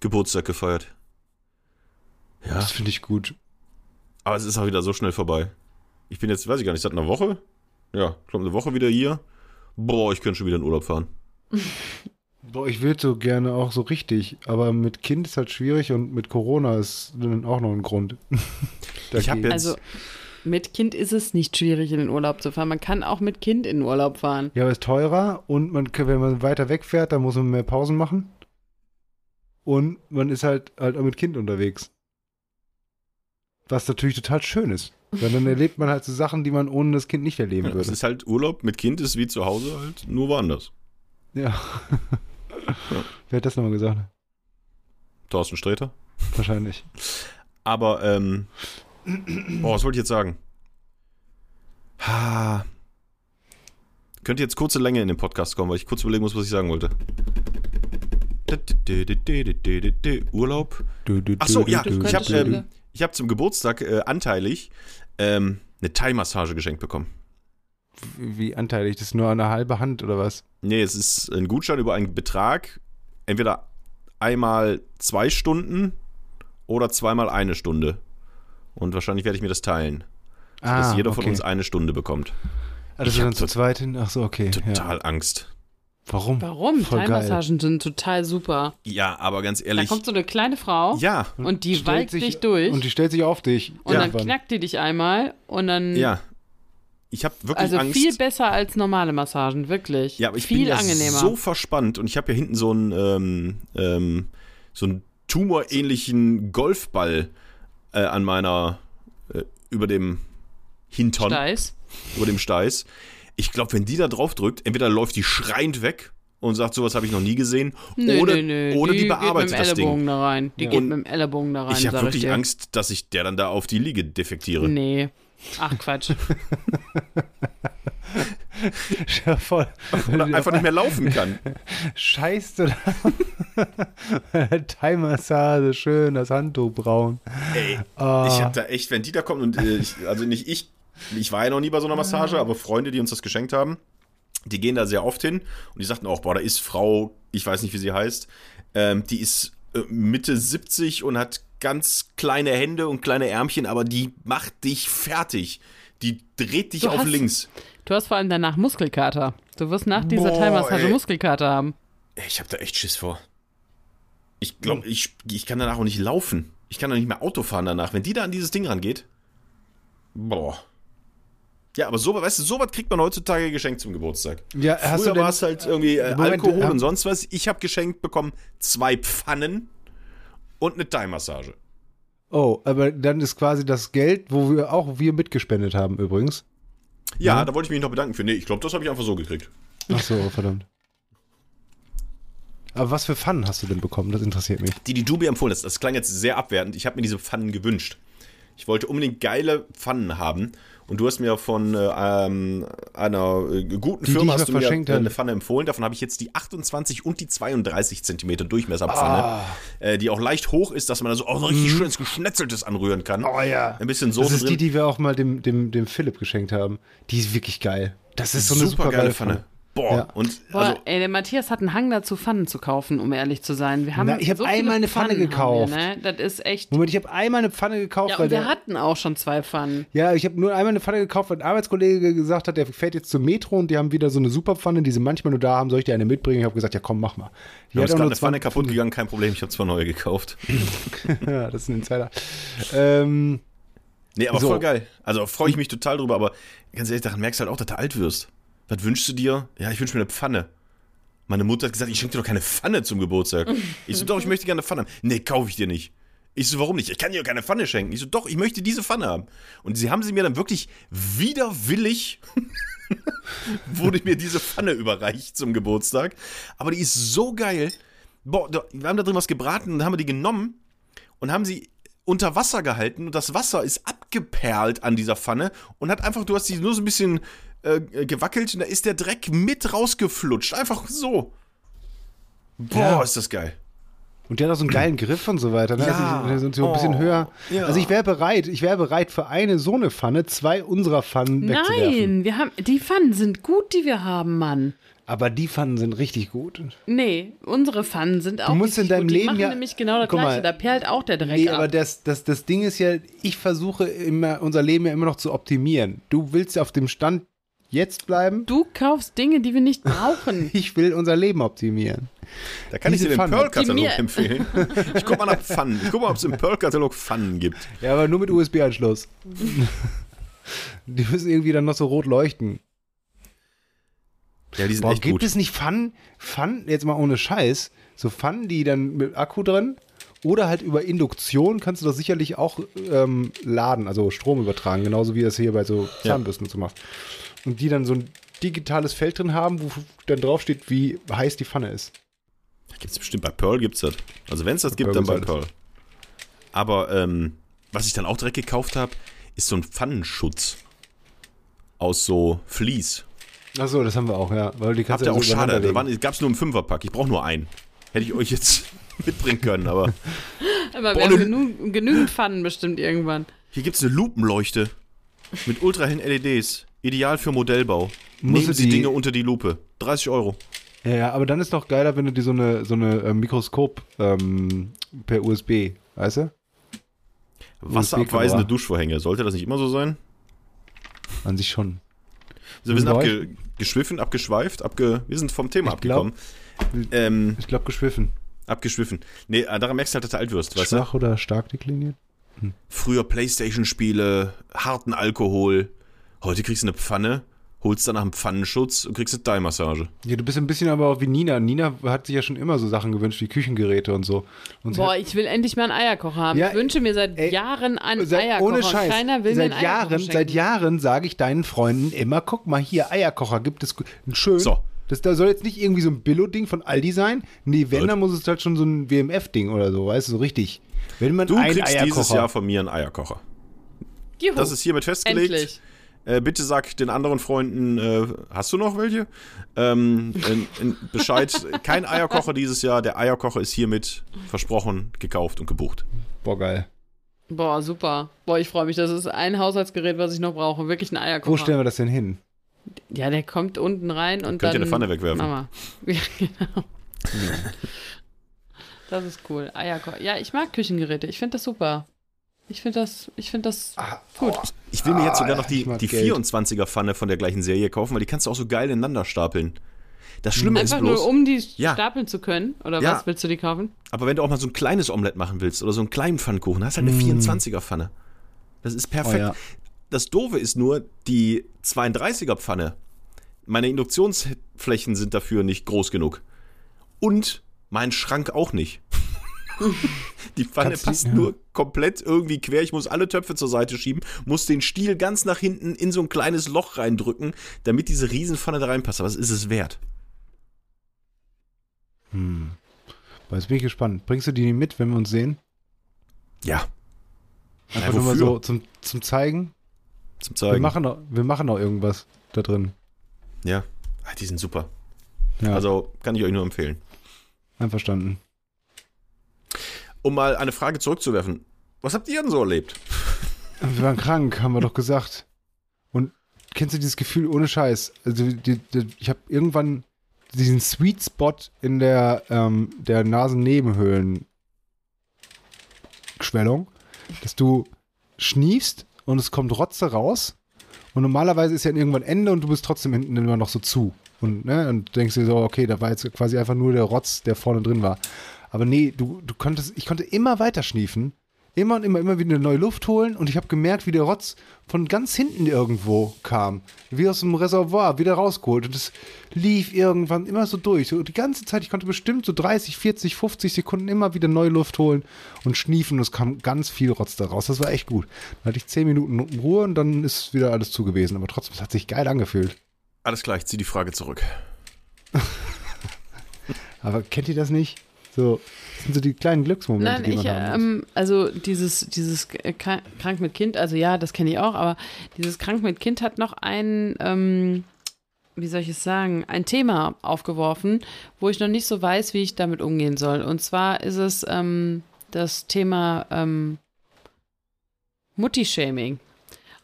Geburtstag gefeiert. Ja, Das finde ich gut. aber es ist auch wieder so schnell vorbei. Ich bin jetzt, weiß ich gar nicht, seit einer Woche? Ja, ich glaube eine Woche wieder hier. Boah, ich könnte schon wieder in Urlaub fahren. Boah, ich würde so gerne auch so richtig, aber mit Kind ist halt schwierig und mit Corona ist dann auch noch ein Grund. Ich hab Dagegen. jetzt- Also mit Kind ist es nicht schwierig, in den Urlaub zu fahren. Man kann auch mit Kind in den Urlaub fahren. Ja, aber ist teurer und man, wenn man weiter wegfährt, dann muss man mehr Pausen machen. Und man ist halt, halt auch mit Kind unterwegs. Was natürlich total schön ist. Weil dann erlebt man halt so Sachen, die man ohne das Kind nicht erleben Ja, es würde. ist halt Urlaub mit Kind, ist wie zu Hause halt, nur woanders. Ja. Wer hat das nochmal gesagt? Thorsten Sträter. Wahrscheinlich. Aber, ähm, boah, was wollte ich jetzt sagen? Ha. Könnte jetzt kurze Länge in den Podcast kommen, weil ich kurz überlegen muss, was ich sagen wollte. Urlaub. Du, du, Ach so, du, ja, ich habe ähm, ich hab zum Geburtstag äh, anteilig ähm, eine Thai-Massage geschenkt bekommen. Wie anteilig? Das ist nur eine halbe Hand oder was? Nee, es ist ein Gutschein über einen Betrag, entweder einmal zwei Stunden oder zweimal eine Stunde. Und wahrscheinlich werde ich mir das teilen, dass jeder von Ah, okay. uns eine Stunde bekommt. Also Ich dann zu zweit hin? Ach so, okay. Ja. Total Angst. Warum? Warum? Voll geil. Thai-Massagen sind total super. Ja, aber ganz Da ehrlich. kommt so eine kleine Frau Ja, und die walkt sich- dich durch Und die stellt sich auf dich. und dann irgendwann. knackt die dich einmal und dann ja. Ich habe wirklich also Angst. viel besser als normale Massagen, wirklich. ja, aber ich viel bin ja angenehmer. so verspannt und ich habe ja hinten so einen ähm, ähm, so einen tumorähnlichen Golfball äh, an meiner äh, über dem Hintern, Steiß. über dem Steiß. Ich glaube, wenn die da drauf drückt, entweder läuft die schreiend weg und sagt, sowas habe ich noch nie gesehen, Nö, oder, nö, nö. oder die, geht bearbeitet mit dem das Ellenbogen Ding. da rein. Die Ja. geht Und mit dem Ellenbogen da rein. Ich habe wirklich dir. Angst, dass ich der dann da auf die Liege defektiere. Nee. Ach Quatsch. Ja, voll. Oder einfach nicht mehr laufen kann. Scheißt du da? Thai-Massage, schön das Handtuch braun. Ey, Ah. ich habe da echt, wenn die da kommen und äh, ich, also nicht ich, ich war ja noch nie bei so einer Massage, aber Freunde, die uns das geschenkt haben, die gehen da sehr oft hin und die sagten auch, boah, da ist Frau, ich weiß nicht, wie sie heißt, ähm, die ist äh, Mitte 70 und hat ganz kleine Hände und kleine Ärmchen, aber die macht dich fertig. Die dreht dich Du auf hast- links. Du hast vor allem danach Muskelkater. Du wirst nach dieser Boah, ey. Muskelkater haben. Ich habe da echt Schiss vor. Ich glaube, ich, ich kann danach auch nicht laufen. Ich kann doch nicht mehr Auto fahren danach. Wenn die da an dieses Ding rangeht. Boah. Ja, aber so, weißt du, sowas kriegt man heutzutage geschenkt zum Geburtstag. Ja, hast du Früher war es halt irgendwie äh, Moment, Alkohol äh, und sonst was. Ich habe geschenkt bekommen zwei Pfannen und eine Thai-Massage. Oh, aber dann ist quasi das Geld, wo wir auch wir mitgespendet haben übrigens. Ja, Ja. da wollte ich mich noch bedanken für. Nee, ich glaube, das habe ich einfach so gekriegt. Ach so, verdammt. Aber was für Pfannen hast du denn bekommen? Das interessiert mich. Die, die du mir empfohlen hast, das klang jetzt sehr abwertend. Ich habe mir diese Pfannen gewünscht. Ich wollte unbedingt geile Pfannen haben. Und du hast mir von äh, ähm, einer äh, guten Die, die Firma ich hast du mir eine Pfanne empfohlen. Davon habe ich jetzt die 28 und die 32 Zentimeter Durchmesserpfanne, Ah. äh, die auch leicht hoch ist, dass man da so auch so richtig schönes Geschnetzeltes anrühren kann. Mhm. Oh ja. Ein bisschen Das Soße ist die, drin. die wir auch mal dem, dem, dem Philipp geschenkt haben. Die ist wirklich geil. Das ist so eine super geile Pfanne. Boah, Ja. und Boah, also, ey, der Matthias hat einen Hang dazu, Pfannen zu kaufen, um ehrlich zu sein. Wir haben Na, ich hab so einmal eine Pfanne Pfannen gekauft. Wir, ne? Das ist echt. Moment, ich habe einmal eine Pfanne gekauft, Ja, weil und wir der, hatten auch schon zwei Pfannen. Ja, ich habe nur einmal eine Pfanne gekauft, weil ein Arbeitskollege gesagt hat, der fährt jetzt zum Metro und die haben wieder so eine Superpfanne, die sie manchmal nur da haben. Soll ich dir eine mitbringen? Ich habe gesagt, ja komm, mach mal. Ist auch gerade nur eine Pfanne 20 kaputt gegangen, kein Problem, ich habe zwei neue gekauft. ja, das ist ein Insider. Ähm, Nee, aber So. voll geil. Also freue ich mich total drüber, aber ganz ehrlich, daran merkst du halt auch, dass du alt wirst. Was wünschst du dir? Ja, ich wünsche mir eine Pfanne. Meine Mutter hat gesagt, ich schenke dir doch keine Pfanne zum Geburtstag. Ich so, doch, ich möchte gerne eine Pfanne haben. Nee, kaufe ich dir nicht. Ich so, warum nicht? Ich kann dir keine Pfanne schenken. Ich so, doch, ich möchte diese Pfanne haben. Und sie haben sie mir dann wirklich widerwillig, wurde mir diese Pfanne überreicht zum Geburtstag. Aber die ist so geil. Boah, wir haben da drin was gebraten und haben wir die genommen und haben sie unter Wasser gehalten und das Wasser ist abgeperlt an dieser Pfanne und hat einfach, du hast die nur so ein bisschen äh, gewackelt und da ist der Dreck mit rausgeflutscht. Einfach so. Boah, Ja. ist das geil. und der hat auch so einen geilen Griff und so weiter. Ne? Ja. Also, so ein bisschen Oh. höher. Ja. Also ich wäre bereit, ich wäre bereit für eine so eine Pfanne, zwei unserer Pfannen wegzuwerfen. Nein, wir haben, die Pfannen sind gut, die wir haben, Mann. Aber die Pfannen sind richtig gut. Nee, unsere Pfannen sind auch musst in deinem gut. Die Leben machen ja- nämlich genau das gleiche. mal. da perlt auch der Dreck Nee, ab. aber das, das, das Ding ist ja, ich versuche immer, unser Leben ja immer noch zu optimieren. Du willst ja auf dem Stand jetzt bleiben. du kaufst Dinge, die wir nicht brauchen. Ich will unser Leben optimieren. Da kann Diese ich dir den. Pearl-Katalog empfehlen. Ich guck mal nach Pfannen. Ich guck mal, ob es im Pearl-Katalog Pfannen gibt. Ja, aber nur mit USB-Anschluss. die müssen irgendwie dann noch so rot leuchten. Ja, die sind Boah, echt gibt gut. es nicht Pfannen, Pfannen, jetzt mal ohne Scheiß, so Pfannen, die dann mit Akku drin oder halt über Induktion kannst du das sicherlich auch ähm, laden, also Strom übertragen, genauso wie das hier bei so Zahnbürsten so macht. Und die dann so ein digitales Feld drin haben, wo dann draufsteht, wie heiß die Pfanne ist. Gibt's bestimmt bei Pearl gibt's das. Also wenn es das gibt, Pearl dann bei Pearl. Aber ähm, was ich dann auch direkt gekauft habe, ist so ein Pfannenschutz aus so Vlies. Achso, das haben wir auch, ja. Weil die Habt ihr du auch also schade. Da waren, gab's nur im Fünferpack. Ich brauche nur einen. Hätte ich euch jetzt mitbringen können, aber aber Boah, wir haben genug, genügend Pfannen bestimmt irgendwann. hier gibt's eine Lupenleuchte mit ultrahellen LEDs. Ideal für Modellbau. Musst Nehmen du Sie die- Dinge unter die Lupe. 30 Euro. Ja, ja, aber dann ist doch geiler, wenn du dir so eine, so eine äh, Mikroskop ähm, per USB, weißt du? Wasserabweisende. Duschvorhänge. Sollte das nicht immer so sein? An sich schon. Also wir sind Zum abge abgeschweift, abge wir sind vom Thema Ich glaub- abgekommen. Ähm, Ich glaube geschwiffen. abgeschwiffen. Nee, äh, daran merkst du halt, dass du alt wirst, weißt du? Schwach oder stark dekliniert? Früher Playstation-Spiele, harten Alkohol. Heute kriegst du eine Pfanne, holst danach einen Pfannenschutz und kriegst eine Thai-Massage. Ja, du bist ein bisschen aber auch wie Nina. Nina hat sich ja schon immer so Sachen gewünscht wie Küchengeräte und so. Und Boah, hat- ich will endlich mal einen Eierkocher haben. Ja, ich wünsche mir seit ey, Jahren einen seit, Eierkocher. ohne Scheiß. Keiner will seit mir einen Eierkocher Jahren, seit Jahren sage ich deinen Freunden immer, guck mal hier, Eierkocher gibt es einen schön. So. Das da soll jetzt nicht irgendwie so ein Billo-Ding von Aldi sein. Nee, wenn, dann muss es halt schon so ein WMF-Ding oder so, weißt du, so richtig. Wenn man Du einen kriegst Eierkocher. dieses Jahr von mir einen Eierkocher. Juhu, Das ist hiermit festgelegt. endlich. Äh, bitte sag den anderen Freunden, äh, hast du noch welche? Ähm, in, in Bescheid, kein Eierkocher dieses Jahr. Der Eierkocher ist hiermit versprochen, gekauft und gebucht. Boah, geil. Boah, super. Boah, ich freue mich. Das ist ein Haushaltsgerät, was ich noch brauche. Wirklich ein Eierkocher. Wo stellen wir das denn hin? Ja, der kommt unten rein und Könnt ihr dann. eine Pfanne wegwerfen. Mama. Ja, genau. Das ist cool. Eierkocher. Ja, ich mag Küchengeräte. Ich finde das super. Ich finde das, ich finde das gut. Ich will mir jetzt sogar Ah, noch die, die Geld. 24er Pfanne von der gleichen Serie kaufen, weil die kannst du auch so geil ineinander stapeln. Das Schlimme Einfach ist bloß, nur, um die Ja. stapeln zu können. Oder Ja. was willst du die kaufen? aber wenn du auch mal so ein kleines Omelett machen willst oder so einen kleinen Pfannkuchen, hast du halt eine 24er Pfanne. Das ist Oh, perfekt. ja. Das Doofe ist nur, die 32er Pfanne, meine Induktionsflächen sind dafür nicht groß genug. Und mein Schrank auch nicht. Die Pfanne Kannst passt ja. nur komplett irgendwie quer. Ich muss alle Töpfe zur Seite schieben, muss den Stiel ganz nach hinten in so ein kleines Loch reindrücken, damit diese Riesenpfanne da reinpasst. Aber es ist es wert. Hm. Jetzt bin ich gespannt. Bringst du die mit, wenn wir uns sehen? Ja. Einfach Ja, nur mal so zum, zum Zeigen. Zum Wir Zeigen. machen, noch, wir machen noch irgendwas da drin. Ja. Ah, die sind super. Ja, Also kann ich euch nur empfehlen. einverstanden. Um mal eine Frage zurückzuwerfen. Was habt ihr denn so erlebt? Wir waren krank, haben wir doch gesagt. Und kennst du dieses Gefühl ohne Scheiß? Also die, die, ich habe irgendwann diesen Sweet Spot in der, ähm, der Nasennebenhöhlen Schwellung, dass du schniefst und es kommt Rotze raus und normalerweise ist ja irgendwann Ende und du bist trotzdem hinten immer noch so zu und, ne, und denkst dir so, okay, da war jetzt quasi einfach nur der Rotz, der vorne drin war. Aber nee, du, du konntest, ich konnte immer weiter schniefen, immer und immer, immer wieder neue Luft holen und ich habe gemerkt, wie der Rotz von ganz hinten irgendwo kam, wie aus dem Reservoir wieder rausgeholt und es lief irgendwann immer so durch, so die ganze Zeit, ich konnte bestimmt so 30, 40, 50 Sekunden immer wieder neue Luft holen und schniefen und es kam ganz viel Rotz da raus, das war echt gut. Dann hatte ich 10 Minuten Ruhe und dann ist wieder alles zu gewesen, aber trotzdem, es hat sich geil angefühlt. Alles klar, ich ziehe die Frage zurück. Aber kennt ihr das nicht? So, das sind so die kleinen Glücksmomente, Nein, die ich, man haben muss. ähm, also dieses, dieses Kra- Krank mit Kind, also ja, das kenne ich auch, aber dieses Krank mit Kind hat noch ein, ähm, wie soll ich es sagen, ein Thema aufgeworfen, wo ich noch nicht so weiß, wie ich damit umgehen soll. Und zwar ist es ähm, das Thema ähm, Mutti-Shaming.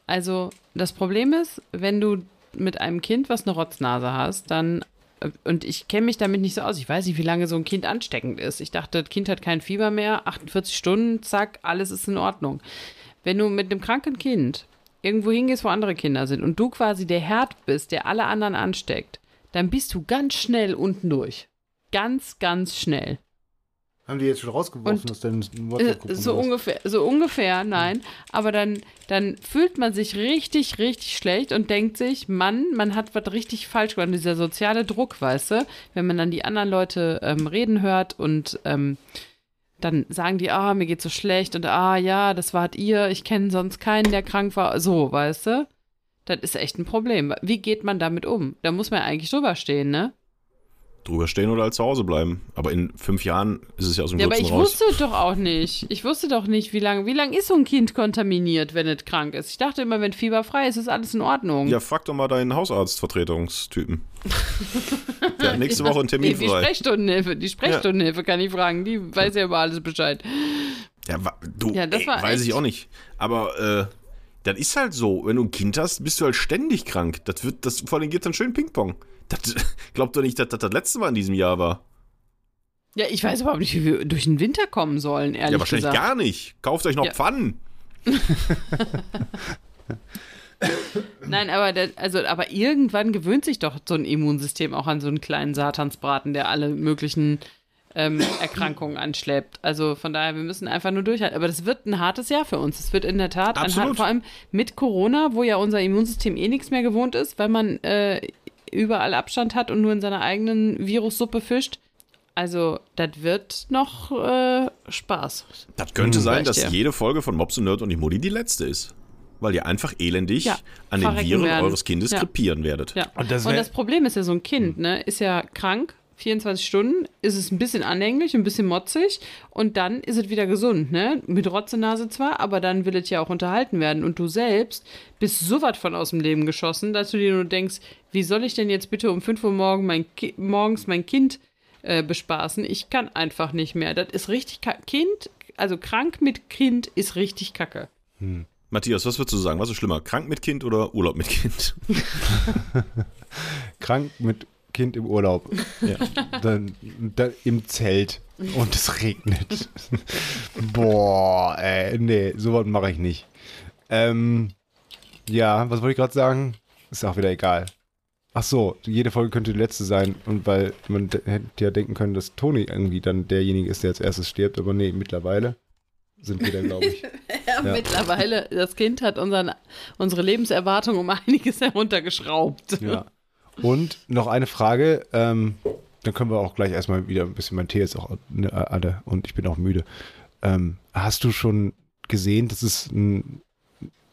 Also das Problem ist, wenn du mit einem Kind, was eine Rotznase hast, dann äh, und ich kenne mich damit nicht so aus. Ich weiß nicht, wie lange so ein Kind ansteckend ist. Ich dachte, das Kind hat kein Fieber mehr, 48 Stunden, zack, alles ist in Ordnung. Wenn du mit einem kranken Kind irgendwo hingehst, wo andere Kinder sind und du quasi der Herd bist, der alle anderen ansteckt, dann bist du ganz schnell unten durch. Ganz, ganz schnell. Haben die jetzt schon rausgeworfen Und- aus deinen Äh, WhatsApp-Gruppen? So ungefähr, so ungefähr, nein. Aber dann, dann fühlt man sich richtig, richtig schlecht und denkt sich, Mann, man hat was richtig falsch gemacht. Und dieser soziale Druck, weißt du, wenn man dann die anderen Leute ähm, reden hört und ähm, dann sagen die, ah, mir geht's so schlecht und ah, ja, das wart ihr, ich kenne sonst keinen, der krank war. So, weißt du? Das ist echt ein Problem. Wie geht man damit um? Da muss man ja eigentlich drüber stehen, ne? Drüber stehen oder halt zu Hause bleiben. Aber in fünf Jahren ist es ja aus dem Ja, aber ich raus. wusste doch auch nicht. Ich wusste doch nicht, wie lange. Wie lange ist so ein Kind kontaminiert, wenn es krank ist? Ich dachte immer, wenn fieberfrei ist, ist alles in Ordnung. Ja, frag doch mal deinen Hausarztvertretungstypen. Der hat nächste Woche einen Termin die, die frei. Sprechstundenhilfe, die Sprechstundenhilfe kann ich fragen. Die weiß ja über alles Bescheid. Ja, du, Ja, das ey, war weiß ich echt- auch nicht. Aber äh, das ist halt so. Wenn du ein Kind hast, bist du halt ständig krank. Das wird, das vor allem geht dann schön Ping-Pong. Das glaubt doch nicht, dass das das letzte Mal in diesem Jahr war. Ja, ich weiß überhaupt nicht, wie wir durch den Winter kommen sollen, ehrlich ja, wahrscheinlich gesagt. gar nicht. Kauft euch noch Ja. Pfannen. Nein, aber, der, also, aber irgendwann gewöhnt sich doch so ein Immunsystem auch an so einen kleinen Satansbraten, der alle möglichen ähm, Erkrankungen anschleppt. Also von daher, wir müssen einfach nur durchhalten. Aber das wird ein hartes Jahr für uns. Es wird in der Tat ein Absolut. hart, vor allem mit Corona, wo ja unser Immunsystem eh nichts mehr gewohnt ist, weil man äh, überall Abstand hat und nur in seiner eigenen Virussuppe fischt. Also, das wird noch äh, Spaß. Das könnte Hm, sein, dass dir. jede Folge von Mobs und Nerd und die Mutti die letzte ist. Weil ihr einfach elendig Ja, an den Viren werden. eures Kindes Ja. krepieren werdet. Ja. Und das Und das Problem ist ja, so ein Kind, ne, ist ja krank, 24 Stunden, ist es ein bisschen anhänglich, ein bisschen motzig und dann ist es wieder gesund, ne? Mit Rotzenase zwar, aber dann will es ja auch unterhalten werden. Und du selbst bist so was von aus dem Leben geschossen, dass du dir nur denkst, wie soll ich denn jetzt bitte um 5 Uhr morgen mein Ki morgens mein Kind äh, bespaßen? Ich kann einfach nicht mehr. Das ist richtig Kind, also krank mit Kind ist richtig kacke. Matthias, was würdest du sagen? Was ist schlimmer? Krank mit Kind oder Urlaub mit Kind? Krank mit Kind im Urlaub. Ja. Dann, dann im Zelt und es regnet. Boah, ey, nee, sowas mache ich nicht. Ähm, ja, was wollte ich gerade sagen? Ist auch wieder egal. Ach so, jede Folge könnte die letzte sein und weil man hätte ja denken können, dass Toni irgendwie dann derjenige ist, der als erstes stirbt, aber nee, mittlerweile sind wir da, glaube ich. Ja, Mittlerweile, das Kind hat unseren, unsere Lebenserwartung um einiges heruntergeschraubt. Ja. Und noch eine Frage, ähm, dann können wir auch gleich erstmal wieder ein bisschen, mein Tee ist auch ne, alle und ich bin auch müde. Ähm, hast du schon gesehen, dass es n,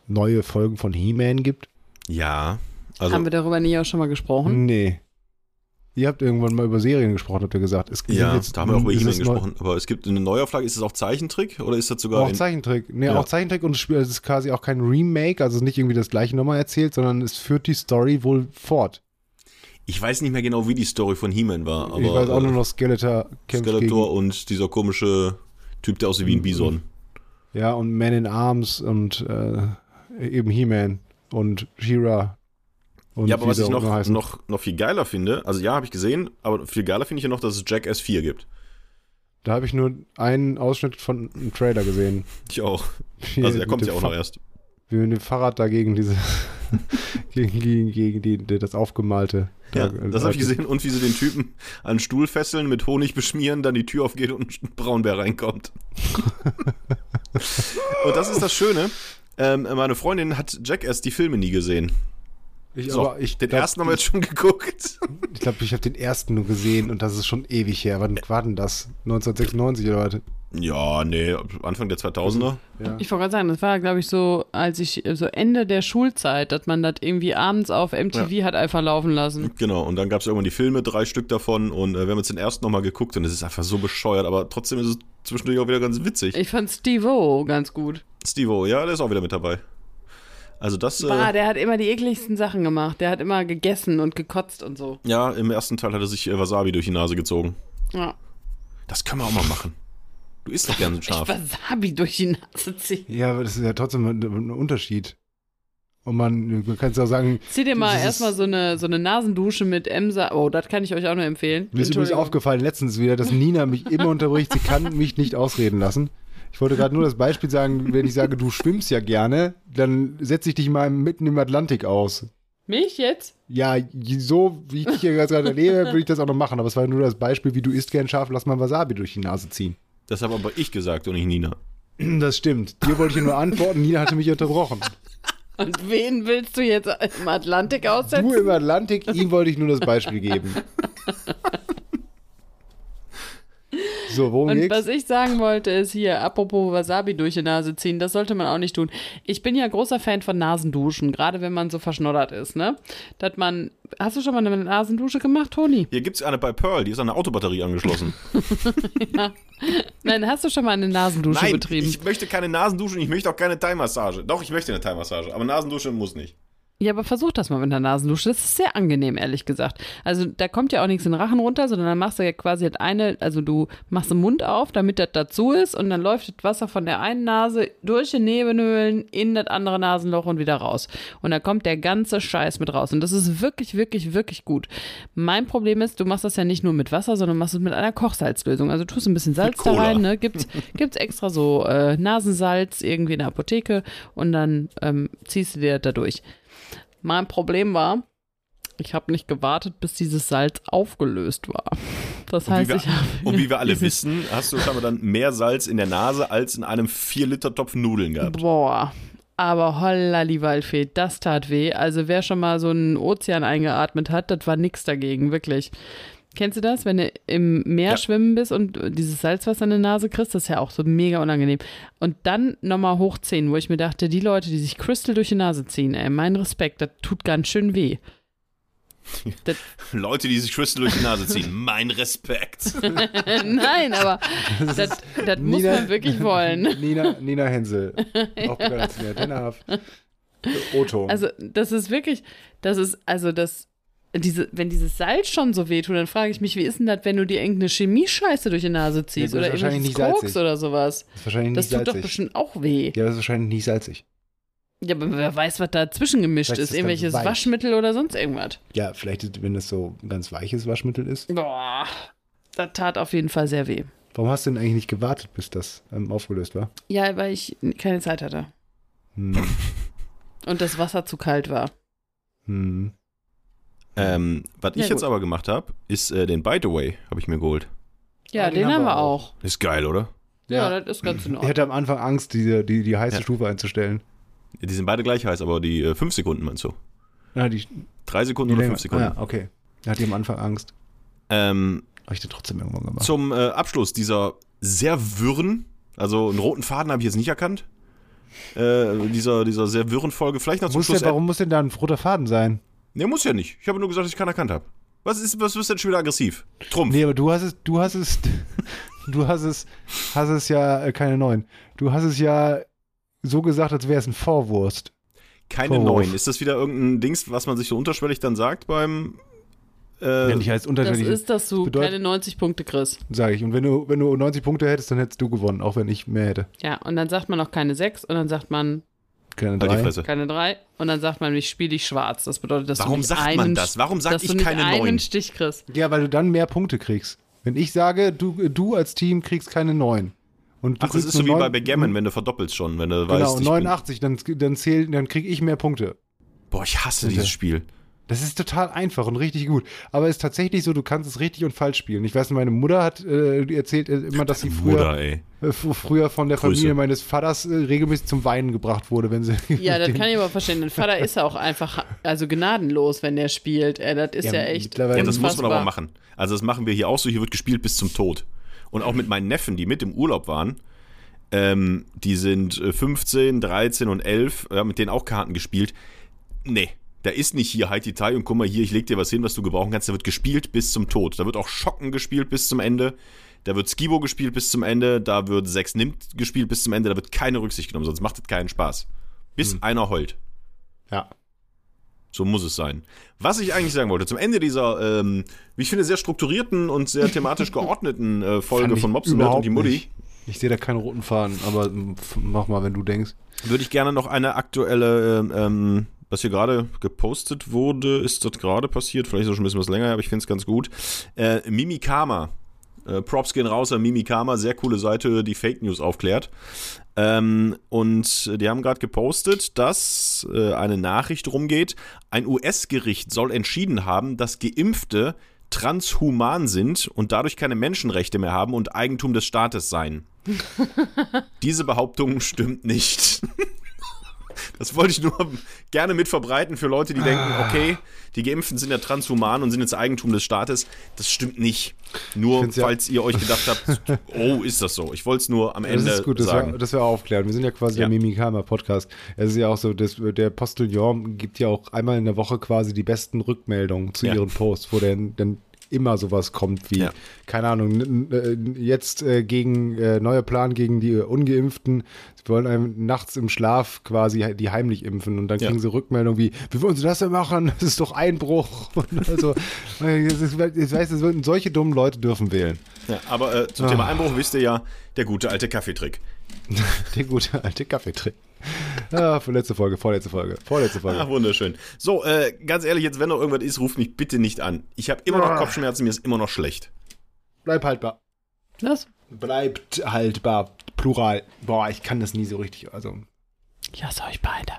neue Folgen von He-Man gibt? Ja. Also, Haben wir darüber nie auch schon mal gesprochen? Nee. Ihr habt irgendwann mal über Serien gesprochen, habt ihr gesagt. Es ja, jetzt- da haben wir auch über neu- gesprochen. Aber es gibt eine Neuauflage. Ist es auch Zeichentrick oder ist das sogar Auch Zeichentrick. Nee, Ja. auch Zeichentrick und es spielt- es ist quasi auch kein Remake, also nicht irgendwie das gleiche nochmal erzählt, sondern es führt die Story wohl fort. Ich weiß nicht mehr genau, wie die Story von He-Man war. Aber ich weiß auch äh, nur noch Skeletor Skeletor und dieser komische Typ, der aussieht wie ein Bison. gegen, ja, und Man in Arms und äh, eben He-Man und She-Ra. Und Ja, aber was ich noch, heißen. noch, noch viel geiler finde, also ja, habe ich gesehen, aber viel geiler finde ich ja noch, dass es Jackass 4 gibt. Da habe ich nur einen Ausschnitt von einem Trailer gesehen. Ich auch. Wie Also der kommt ja auch Fa- noch erst. Wie mit dem Fahrrad dagegen diese gegen, gegen, gegen die, das aufgemalte. Ja, da- das habe ich gesehen. Und wie sie den Typen an den Stuhl fesseln, mit Honig beschmieren, dann die Tür aufgeht und ein Braunbär reinkommt. und das ist das Schöne. Ähm, meine Freundin hat Jackass die Filme nie gesehen. Ich, So, aber ich den glaub, ersten haben wir jetzt schon geguckt. Ich glaube, ich habe den ersten nur gesehen und das ist schon ewig her. Wann war denn das? 1996 oder was? Ja, nee, Anfang der 2000er. Ja. Ich wollte gerade sagen, das war, glaube ich, so, als ich, so Ende der Schulzeit, dass man das irgendwie abends auf MTV hat einfach laufen lassen. Genau, und dann gab es irgendwann die Filme, drei Stück davon. Und äh, wir haben jetzt den ersten nochmal geguckt und es ist einfach so bescheuert. Aber trotzdem ist es zwischendurch auch wieder ganz witzig. Ich fand Steve-O ganz gut. Steve-O, ja, der ist auch wieder mit dabei. Also das, Bah, äh, der hat immer die ekligsten Sachen gemacht. Der hat immer gegessen und gekotzt und so. ja, im ersten Teil hat er sich äh, Wasabi durch die Nase gezogen. Ja. Das können wir auch mal machen. Du isst doch gerne scharf. Wasabi durch die Nase ziehen. ja, aber das ist ja trotzdem ein, ein Unterschied. Und man, man kann es auch sagen, Zieh dir mal erstmal so eine, so eine Nasendusche mit Emsa. Oh, das kann ich euch auch nur empfehlen. mir ist übrigens aufgefallen letztens wieder, dass Nina mich immer unterbricht. Sie kann mich nicht ausreden lassen. Ich wollte gerade nur das Beispiel sagen, wenn ich sage, du schwimmst ja gerne, dann setze ich dich mal mitten im Atlantik aus. Mich jetzt? Ja, so wie ich dich hier gerade erlebe, würde ich das auch noch machen. Aber es war nur das Beispiel, wie du isst gern scharf, lass mal Wasabi durch die Nase ziehen. Das habe aber ich gesagt und nicht Nina. Das stimmt. Dir wollte ich nur antworten, Nina hatte mich unterbrochen. Und wen willst du jetzt im Atlantik aussetzen? Du im Atlantik, ihm wollte ich nur das Beispiel geben. So, worum Und geht's? was ich sagen wollte, ist hier, apropos Wasabi durch die Nase ziehen, das sollte man auch nicht tun. Ich bin ja großer Fan von Nasenduschen, gerade wenn man so verschnoddert ist, ne? Dass man. Hast du schon mal eine Nasendusche gemacht, Toni? Hier gibt es eine bei Pearl, die ist an eine Autobatterie angeschlossen. Nein, hast du schon mal eine Nasendusche Nein, betrieben? ich möchte keine Nasendusche und ich möchte auch keine Thai-Massage. Doch, ich möchte eine Thai-Massage, aber Nasendusche muss nicht. Ja, aber versuch das mal mit einer Nasendusche. Das ist sehr angenehm, ehrlich gesagt. Also da kommt ja auch nichts in den Rachen runter, sondern dann machst du ja quasi das eine, also du machst den Mund auf, damit das dazu ist und dann läuft das Wasser von der einen Nase durch die Nebenhöhlen in das andere Nasenloch und wieder raus. Und da kommt der ganze Scheiß mit raus. Und das ist wirklich, wirklich, wirklich gut. Mein Problem ist, du machst das ja nicht nur mit Wasser, sondern machst es mit einer Kochsalzlösung. Also tust ein bisschen Salz da rein, ne? Gibt's, gibt's extra so äh, Nasensalz irgendwie in der Apotheke und dann ähm, ziehst du dir da durch. Mein Problem war, ich habe nicht gewartet, bis dieses Salz aufgelöst war. Das Und heißt, wie, ich wir, habe und wie wir alle wissen, hast du scheinbar dann mehr Salz in der Nase als in einem 4-Liter-Topf Nudeln gehabt. Boah. Aber holla die Waldfee, das tat weh. Also wer schon mal so einen Ozean eingeatmet hat, das war nix dagegen, wirklich. Kennst du das, wenn du im Meer Ja. schwimmen bist und dieses Salzwasser in der Nase kriegst? Das ist ja auch so mega unangenehm. Und dann nochmal hochziehen, wo ich mir dachte, die Leute, die sich Crystal durch die Nase ziehen, ey, mein Respekt, das tut ganz schön weh. Das, Leute, die sich Crystal durch die Nase ziehen, mein Respekt. nein, aber das, das muss Nina- man wirklich wollen. Nina, Nina Hensel. Auch Nina Dennerhaft. Otto. Also, das ist wirklich, das ist, also das, diese, wenn dieses Salz schon so wehtut, dann frage ich mich, wie ist denn das, wenn du dir irgendeine Chemie-Scheiße durch die Nase ziehst Ja, das oder irgendwelches Koks salzig. oder sowas? das ist wahrscheinlich Das nicht tut doch salzig. bestimmt auch weh. Ja, das ist wahrscheinlich nicht salzig. Ja, aber wer weiß, was dazwischen gemischt Vielleicht ist. ist das Irgendwelches. Waschmittel oder sonst irgendwas. Ja, vielleicht, wenn es so ein ganz weiches Waschmittel ist. Boah, das tat auf jeden Fall sehr weh. Warum hast du denn eigentlich nicht gewartet, bis das ähm, aufgelöst war? Ja, weil ich keine Zeit hatte. Hm. Und das Wasser zu kalt war. Hm. Ähm, was ich Ja, jetzt gut. aber gemacht habe, ist äh, den Bite Away, habe ich mir geholt. Ja, Ja, den, haben wir auch. Ist geil, oder? Ja, das ist ganz in Ich Ordnung. hatte am Anfang Angst, die, die, die heiße Ja. Stufe einzustellen. Die sind beide gleich heiß, aber die 5 Sekunden meinst du? Ja, die, Drei Sekunden die oder länger- 5 Sekunden? Ah, ja, okay. Da hatte ich am Anfang Angst. Ähm, Habe ich dann trotzdem irgendwann gemacht. zum äh, Abschluss dieser sehr wirren, also einen roten Faden habe ich jetzt nicht erkannt. Äh, dieser, dieser sehr wirren Folge. Vielleicht noch zum muss Schluss. denn, warum muss denn da ein roter Faden sein? Ne, muss ja nicht. Ich habe nur gesagt, dass ich keinen erkannt habe. Was ist, was ist denn schon wieder aggressiv? Trumpf. Nee, aber du hast es, du hast es, du hast es, hast es ja, äh, keine neun. Du hast es ja so gesagt, als wäre es ein Vorwurst. Keine Vorwurf. neun. Ist das wieder irgendein Dings, was man sich so unterschwellig dann sagt beim. Äh, Wenn ich als Das unterschiedlich, ist, dass du bedeutet- keine 90 Punkte kriegst. sage ich. Und wenn du, wenn du 90 Punkte hättest, dann hättest du gewonnen, auch wenn ich mehr hätte. Ja, und dann sagt man noch keine 6 und dann sagt man Keine halt die drei. Fresse. keine 3 und dann sagt man, ich spiele dich schwarz. Das bedeutet, dass du Warum nicht sagt einen, man das? Warum sag dass ich du nicht keine einen neun? Stich kriegst. Ja, weil du dann mehr Punkte kriegst. Wenn ich sage, du, du als Team kriegst keine neun. Und du Ach, das ist so wie nur bei neun- Backgammon, wenn du verdoppelst schon, wenn du Genau, weißt, bin, 89, dann, dann, zähl, dann krieg ich mehr Punkte. Boah, ich hasse Bitte. dieses Spiel. Das ist total einfach und richtig gut. Aber es ist tatsächlich so, du kannst es richtig und falsch spielen. Ich weiß, meine Mutter hat äh, erzählt äh, immer, dass sie früher, Mutter, äh, fr- früher von der Grüße. Familie meines Vaters äh, regelmäßig zum Weinen gebracht wurde, wenn sie. Ja, das kann ich aber verstehen. Dein Vater ist ja auch einfach, also gnadenlos, wenn der spielt. Ey, das ist ja, Ja, echt. Ja, das muss man aber machen. Also das machen wir hier auch so, hier wird gespielt bis zum Tod. Und auch mit meinen Neffen, die mit im Urlaub waren, ähm, die sind äh, 15, 13 und 11, ja, mit denen auch Karten gespielt. Nee, da ist nicht hier Haiti Tai und guck mal hier, ich leg dir was hin, was du gebrauchen kannst. Da wird gespielt bis zum Tod. Da wird auch Schocken gespielt bis zum Ende. Da wird Skibo gespielt bis zum Ende. Da wird Sechs nimmt gespielt bis zum Ende. Da wird keine Rücksicht genommen, sonst macht es keinen Spaß. Bis einer heult. Ja. So muss es sein. Was ich eigentlich sagen wollte, zum Ende dieser, ähm, wie ich finde, sehr strukturierten und sehr thematisch geordneten äh, Folge von Mobs und die Mutti, nicht. Ich sehe da keinen roten Faden, aber f- mach mal, wenn du denkst. würde ich gerne noch eine aktuelle, ähm, ähm, was hier gerade gepostet wurde, ist das gerade passiert, vielleicht ist das schon ein bisschen was länger, aber ich finde es ganz gut. Äh, Mimikama. Äh, Props gehen raus an Mimikama, sehr coole Seite, die Fake News aufklärt. Ähm, und die haben gerade gepostet, dass äh, eine Nachricht rumgeht, ein US-Gericht soll entschieden haben, dass Geimpfte transhuman sind und dadurch keine Menschenrechte mehr haben und Eigentum des Staates seien. Diese Behauptung stimmt nicht. Das wollte ich nur gerne mit verbreiten für Leute, die denken, Ah. okay, die Geimpften sind ja transhuman und sind jetzt Eigentum des Staates. Das stimmt nicht. Nur find's ja- falls ihr euch gedacht habt, oh, ist das so. Ich wollte es nur am Das Ende ist gut, das sagen. wir, das wir aufklären. Wir sind ja quasi Ja. der Mimikama-Podcast. Es ist ja auch so, dass der Postillon gibt ja auch einmal in der Woche quasi die besten Rückmeldungen zu Ja. ihren Posts, wo dann, dann immer sowas kommt wie, Ja. keine Ahnung, äh, jetzt äh, gegen äh, neuer Plan gegen die Ungeimpften. Sie wollen einem nachts im Schlaf quasi die heimlich impfen und dann Ja. kriegen sie Rückmeldungen wie, wie wollen sie das denn machen? Das ist doch Einbruch. Und also, äh, ich weiß, es würden- solche dummen Leute dürfen wählen. Ja, aber äh, zum Ah. Thema Einbruch wisst ihr ja, der gute alte Kaffeetrick. Der gute alte Kaffeetrick. Ah, letzte Folge, vorletzte Folge, vorletzte Folge. Ach, wunderschön. So, äh, ganz ehrlich, jetzt, wenn noch irgendwas ist, ruft mich bitte nicht an. Ich habe immer noch Ah. Kopfschmerzen, mir ist immer noch schlecht. Bleib haltbar. Was? Bleibt haltbar. Plural. Boah, ich kann das nie so richtig. Also. Ich hasse euch beide.